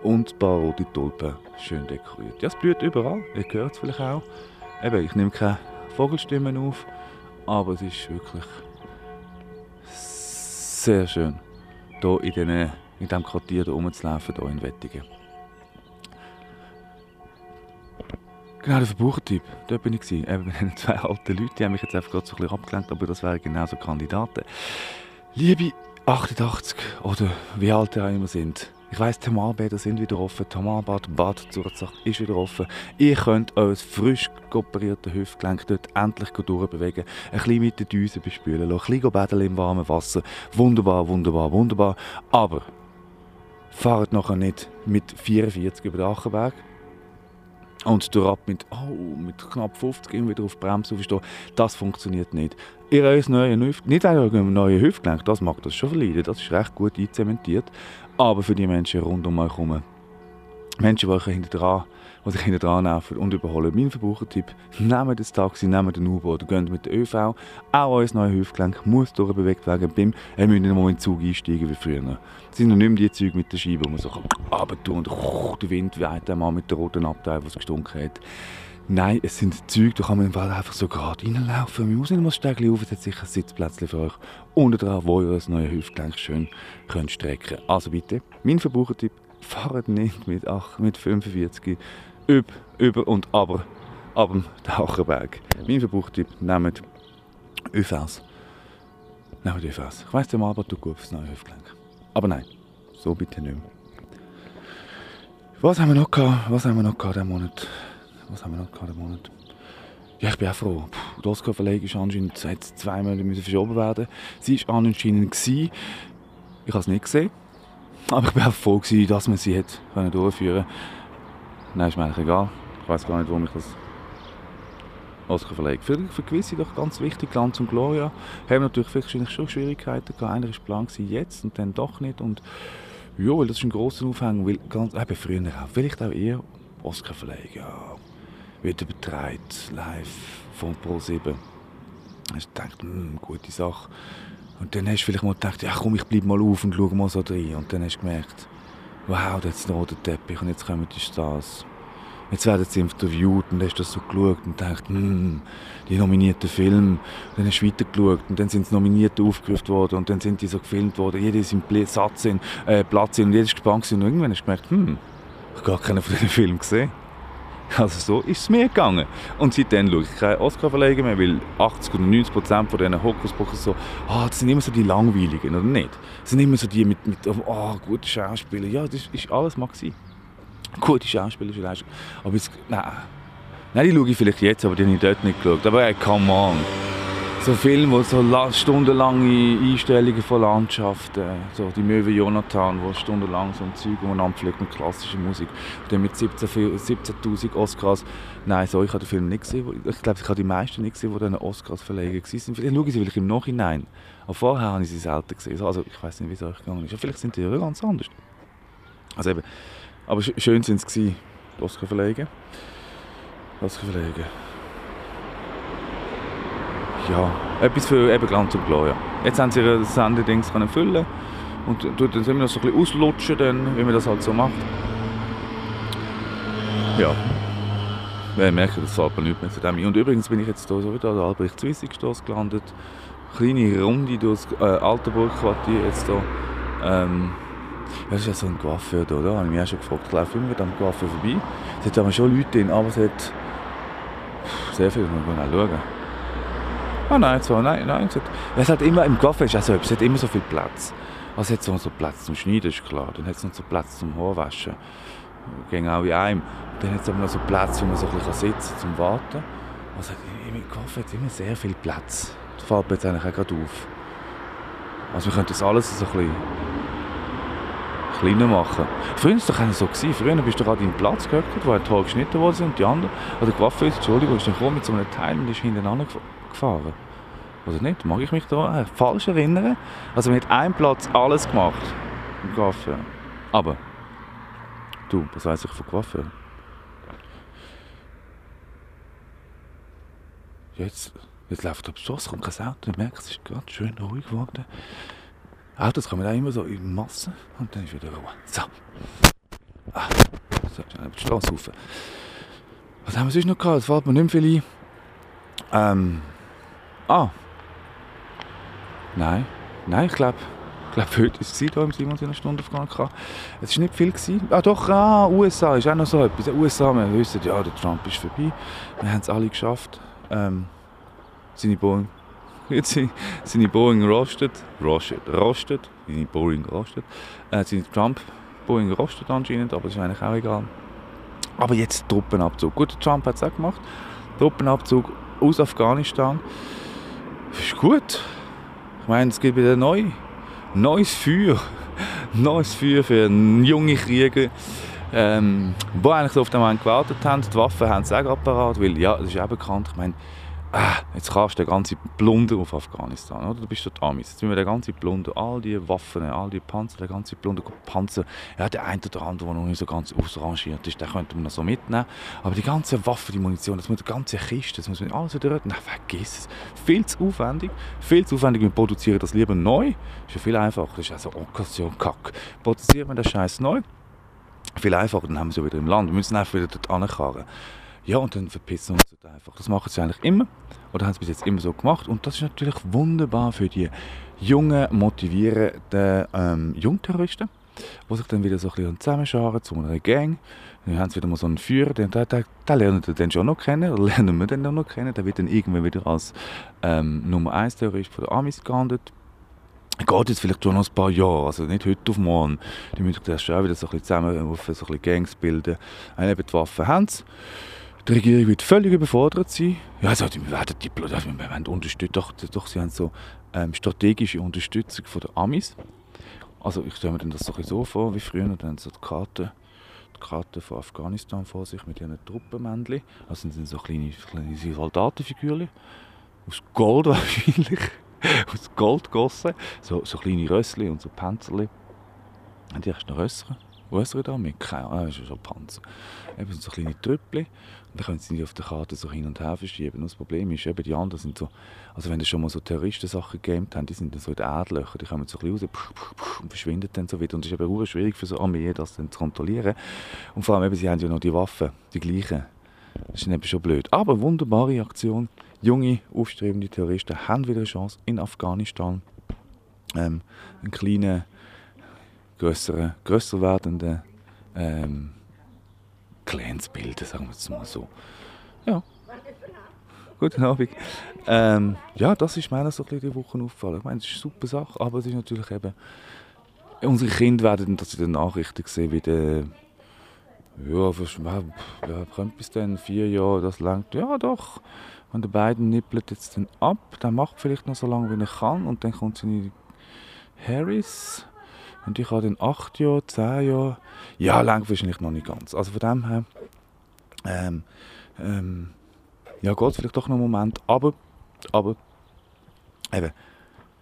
Und ein paar rote Tulpen, schön dekoriert. Ja, es blüht überall, ihr hört es vielleicht auch. Eben, ich nehme keine Vogelstimmen auf, aber es ist wirklich sehr schön, hier in, den, in diesem Quartier hier rumzulaufen, hier in Wettigen. Genau, der Verbrauchertyp, dort bin ich. Eben mit den zwei alten Leuten, die haben mich jetzt einfach gerade so ein bisschen abgelenkt, aber das wären genau so Kandidaten. Liebe 88 oder wie alt ihr auch immer sind, ich weiss, Thermalbäder sind wieder offen, Thermalbad, Bad Zurzach ist wieder offen. Ihr könnt euer frisch kooperiertes Hüftgelenk dort endlich durchbewegen, ein bisschen mit den Düsen bespülen lassen, ein bisschen baden im warmen Wasser. Wunderbar, wunderbar, wunderbar. Aber fahrt nachher nicht mit 44 über den Achenberg und du ab mit, oh, mit knapp 50 immer wieder auf die Bremse aufstehen, das funktioniert nicht. Ihr neues Hüft, nicht euer neues Hüftgelenk, das mag das schon verleiden, das ist recht gut einzementiert, aber für die Menschen rund um euch herum, Menschen, die euch hinter sich hinter dran nerven und überholen. Mein Verbrauchertipp, nehmt das Taxi, nehmt den U-Boot, geht mit der ÖV, auch euer neues Hüftgelenk muss durchbewegt werden beim, ihr müsst nicht mal in den Zug einsteigen wie früher. Es sind noch nicht mehr die Züge mit der Scheibe, wo man so runter und der Wind weht einmal mit der roten Abteil, was gestunken hat. Nein, es sind Züge, da kann man im Fall einfach so gerade reinlaufen. Man muss nicht mal Stegli auf, es hat sicher ein Sitzplätzchen für euch. Unten dran, wo ihr das neue Hüftgelenk schön könnt strecken Also bitte, mein Verbrauchertipp, fahrt nicht mit, ach, mit 45 über, über und aber ab dem Taucherberg. Mein Verbrauchertipp, nehmt ÖVs. Nehmt ÖVs. Ich weiss, der Malbert tut gut fürs neue Hüftgelenk. Aber nein, so bitte nicht mehr. Was haben wir noch gehabt? Was haben wir noch gehabt diesen Monat? Was haben wir noch gehabt Monat? Ja, ich bin auch froh. Puh, Die Oscar-Verleihung ist anscheinend seit zwei Monaten verschoben werden. Sie war anscheinend. Gewesen. Ich habe es nicht gesehen. Aber ich war auch froh, gewesen, dass man sie hat durchführen konnte. Nein, ist mir eigentlich egal. Ich weiß gar nicht, warum ich das Oscar-Verleihung. Für, für gewisse doch ganz wichtig, Glanz und Gloria, haben natürlich wahrscheinlich schon Schwierigkeiten gehabt. Einer war Plan jetzt und dann doch nicht. Und ja, weil das ist ein grosser Aufhänger, weil ganz, eben früher auch, vielleicht auch eher Oscar-Verleihung, ja, wird übertragen, live von Pro 7. Hast du gedacht, hm, gute Sache. Und dann hast du vielleicht mal gedacht, ja komm, ich bleib mal auf und schau mal so rein. Und dann hast du gemerkt, wow, da ist ein roter Teppich und jetzt kommen die Stars. Jetzt werden sie interviewt und dann hast du das so geschaut und gedacht, hm, die nominierten Filme. Und dann hast du weitergeschaut und dann sind die Nominierten aufgerufen worden und dann sind die so gefilmt worden. Jeder ist im Satz in, äh, Platz in und jeder ist gespannt gewesen. und irgendwann hast du gemerkt, hm, ich habe gar keinen von diesen Filmen gesehen. Also so ist es mir gegangen. Und seitdem schaue ich keine Oscar-Verleihungen mehr, weil 80 oder 90 Prozent von diesen Hokuspokus so, ah, das sind immer so die langweiligen, oder nicht? Das sind immer so die mit, mit oh, gute Schauspieler. Ja, das ist alles mag sein. Gute Schauspieler, ist Leistung. Aber es, nein. Nein, die schaue ich vielleicht jetzt, aber die habe ich dort nicht geschaut. Aber hey, come on. So Filme, wo so la- stundenlange Einstellungen von Landschaften, so die Möwe Jonathan, wo stundenlang so ein Zeug umeinander fliegt mit klassischer Musik. Und dann mit 17 Fil- 17'000 Oscars. Nein, so, ich habe den Film nicht gesehen. Ich glaube, ich habe die meisten nicht gesehen, die dann Oscars verlegen waren. Vielleicht schaue ich sie vielleicht im Nachhinein. Aber vorher habe ich sie selten gesehen. Also ich weiß nicht, wie es euch gegangen ist. Vielleicht sind die ja ganz anders. Also eben, aber sch- schön sind es die Oscar-Verleihungen. Oscar-Verleihungen. Ja, etwas für eben Glanz und Gloria. Jetzt haben sie ihre Sendedings füllen und tut dann immer noch so ein bisschen auslutschen, dann, wie man das halt so macht. Ja. Wir merken, das fällt mir nicht mehr zu dem. Und übrigens bin ich jetzt hier so wieder an der Albrecht-Zwiesig-Straße gelandet. Kleine Runde durch das äh, Altenburg-Quartier jetzt hier. Ähm, ja, das ist ja so ein Coiffeur da, da habe ich mich auch schon gefragt. Ich laufe immer am Coiffeur vorbei. Es hat aber schon Leute drin, aber es hat sehr viel, man kann auch schauen. Ah nein, so, nein, nein. Es hat, hat immer, im Coiffeur ist auch so etwas, es hat immer so viel Platz. Also es hat so, Platz zum Schneiden, ist klar. Dann hat es noch so Platz zum Haarwaschen. Ging auch in einem. Dann hat es aber noch so Platz, wo man so ein bisschen sitzen kann, zum Warten. Also im Coiffeur hat immer sehr viel Platz. Das fällt mir jetzt eigentlich auch gerade auf. Also wir könnten das alles so ein bisschen kleiner machen. Früher war es doch so. Gewesen. Früher bist du gerade in den Platz gehört, wo ein Tor geschnitten worden und die andere, oder die Coiffeuse, Entschuldigung, ist dann gekommen mit so einem Teil und ist hintereinander gef- gefahren. Oder nicht? Mag ich mich da äh, falsch erinnern? Also hat einem Platz alles gemacht im Coiffeur. Aber, du, was weiss ich von Coiffeur? Jetzt, jetzt läuft die Straße, kommt kein Auto, ich merke, es ist gerade schön ruhig geworden. Autos kommen auch immer so in Massen und dann ist wieder Ruhe. So. Ah, so, schnell die Straße rauf. Was haben wir sonst noch gehabt? Es fällt mir nicht mehr viel ein. Ähm. Ah. Nein. Nein, ich glaube, ich glaube, heute war es hier im Simon in auf Kanal. Es war nicht viel. Gewesen. Ah doch, ah, USA ist auch noch so etwas. USA, wir wissen, ja, der Trump ist vorbei. Wir haben es alle geschafft. Ähm, seine Boeing Jetzt seine Boeing rostet, rostet, rostet, seine Boeing rostet, äh, seine Trump Boeing rostet anscheinend, aber das ist eigentlich auch egal. Aber jetzt Truppenabzug. Gut, Trump hat es auch gemacht. Truppenabzug aus Afghanistan. Ist gut. Ich meine, es gibt wieder neu, neues Feuer. Neues Feuer für jungen Krieger. ähm, die eigentlich auf den Moment gewartet haben. Die Waffen haben sie auch parat, weil ja, das ist auch bekannt. Ich meine, ah, jetzt kannst du den ganzen Plunder auf Afghanistan, oder? Du bist dort Amis. Jetzt müssen wir den ganzen Plunder, all die Waffen, all die Panzer, den ganzen Plunder, Panzer, ja, der eine oder andere, der noch nicht so ganz ausrangiert ist, den könnte man noch so mitnehmen. Aber die ganzen Waffen, die Munition, das muss die ganze Kiste, das muss man alles wieder dort, nein, vergiss es. Viel zu aufwendig, viel zu aufwendig, wir produzieren das lieber neu. Ist ja viel einfacher, das ist also Okkasion, Kack. Produzieren wir den Scheiß neu, viel einfacher, dann haben wir es ja wieder im Land. Wir müssen einfach wieder dort ankarren. Ja, und dann verpissen wir uns dort einfach. Das machen sie eigentlich immer. Oder haben sie bis jetzt immer so gemacht. Und das ist natürlich wunderbar für die jungen, motivierenden ähm, Jungterroristen, die sich dann wieder so ein bisschen zusammenscharen zu einer Gang. Dann haben sie wieder mal so einen Führer, den, den, den, den lernen wir dann schon noch kennen, oder lernen wir dann noch kennen. Der wird dann irgendwann wieder als ähm, Nummer 1 Terrorist von der Amis gehandelt geht jetzt vielleicht schon noch ein paar Jahre, also nicht heute auf morgen. Die müssen das schon auch wieder so ein bisschen zusammenrufen, so ein bisschen Gangs bilden. Wenn eben die Waffen haben sie. Die Regierung wird völlig überfordert sein. Ja, also, wir werden die also, wir werden unterstützt, doch, doch, sie haben so ähm, strategische Unterstützung von den Amis. Also ich stelle mir das so, vor, wie früher, dann haben die Karte, die Karte von Afghanistan vor sich mit ihren Truppenmännchen. Also sind so kleine, kleine Soldatenfigürchen. Aus Gold wahrscheinlich. aus Gold gegossen. So, so kleine Rössli und so Panzerli. Haben die erst noch Rösser? Rösser da mit? Keine Ahnung, ah, das ist schon Panzer. Eben so kleine Trüppli. Dann können sie die auf der Karte so hin und her verschieben. Und das Problem ist, eben die anderen sind so, also wenn sie schon mal so Terroristensachen gegeben haben, die sind dann so in den Erdlöchern, die kommen so ein bisschen raus und verschwinden dann so wieder. Und es ist eben schwierig für so Armee, das dann zu kontrollieren. Und vor allem eben, sie haben ja noch die Waffen, die gleichen. Das ist eben schon blöd. Aber wunderbare Aktion. Junge, aufstrebende Terroristen haben wieder eine Chance in Afghanistan. Ähm, einen kleinen, grösseren, grösser werdenden ähm, Clans bilden, sagen wir es mal so. Ja. Guten Abend. Ähm, ja, das ist mir so ein die Woche aufgefallen. Ich meine, es ist eine super Sache, aber es ist natürlich eben... Unsere Kinder werden das in den Nachrichten sehen, wie der... Ja, was, ja, kommt bis dann vier Jahre, das langt. Ja, doch. Wenn der beiden nippelt jetzt dann ab, dann macht vielleicht noch so lange, wie er kann und dann kommt seine Harris und ich habe dann acht Jahre, zehn Jahre. Ja, langt wahrscheinlich noch nicht ganz. Also von dem her, ähm, ähm, ja, geht es vielleicht doch noch einen Moment, aber, aber, eben,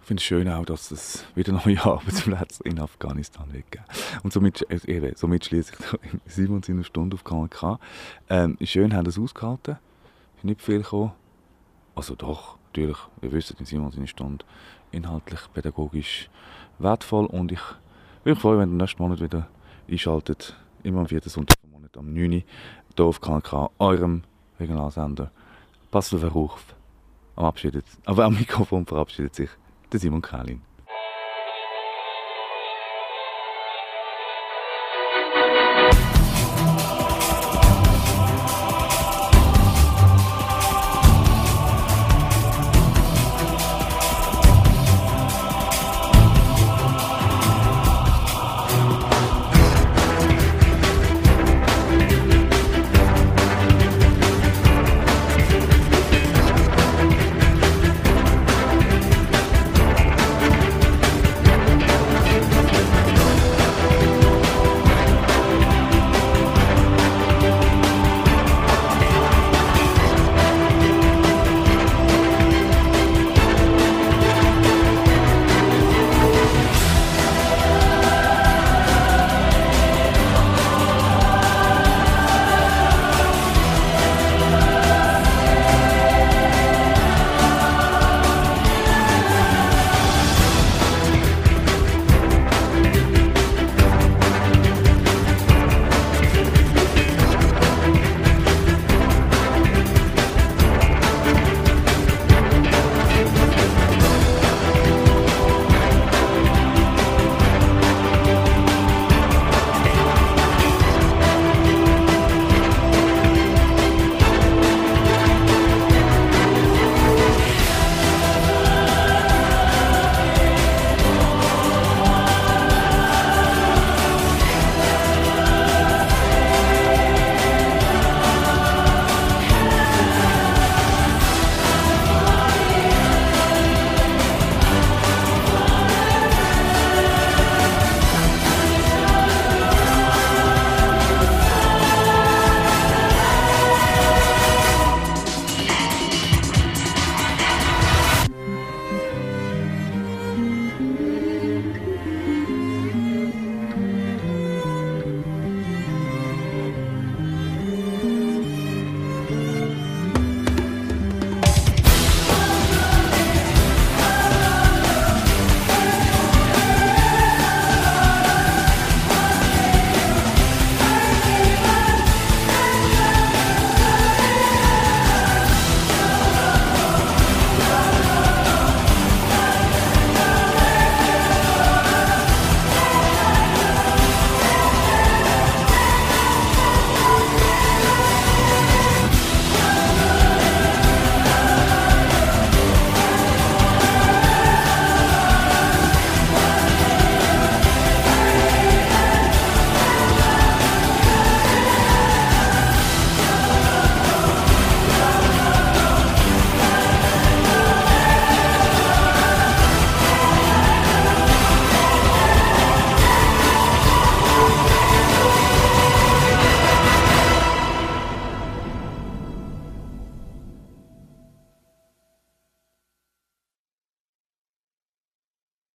ich finde es schön auch, dass es wieder neue Arbeitsplätze in Afghanistan wird. Und somit, äh, eben, somit schließe ich Simon seine Stunde auf KNK. Ähm, schön haben das ausgehalten. Ist nicht viel gekommen. Also doch, natürlich, wir wissen, in Simon seine Stunde inhaltlich, pädagogisch wertvoll und ich würde mich freuen, wenn ihr nächsten Monat wieder einschaltet. Immer am vierten Sonntag vom Monat am 9. Uhr hier auf KNK, eurem Regionalsender. Passt auf euch auf. Am, Abschiedet, aber am Mikrofon verabschiedet sich der Simon Kalin.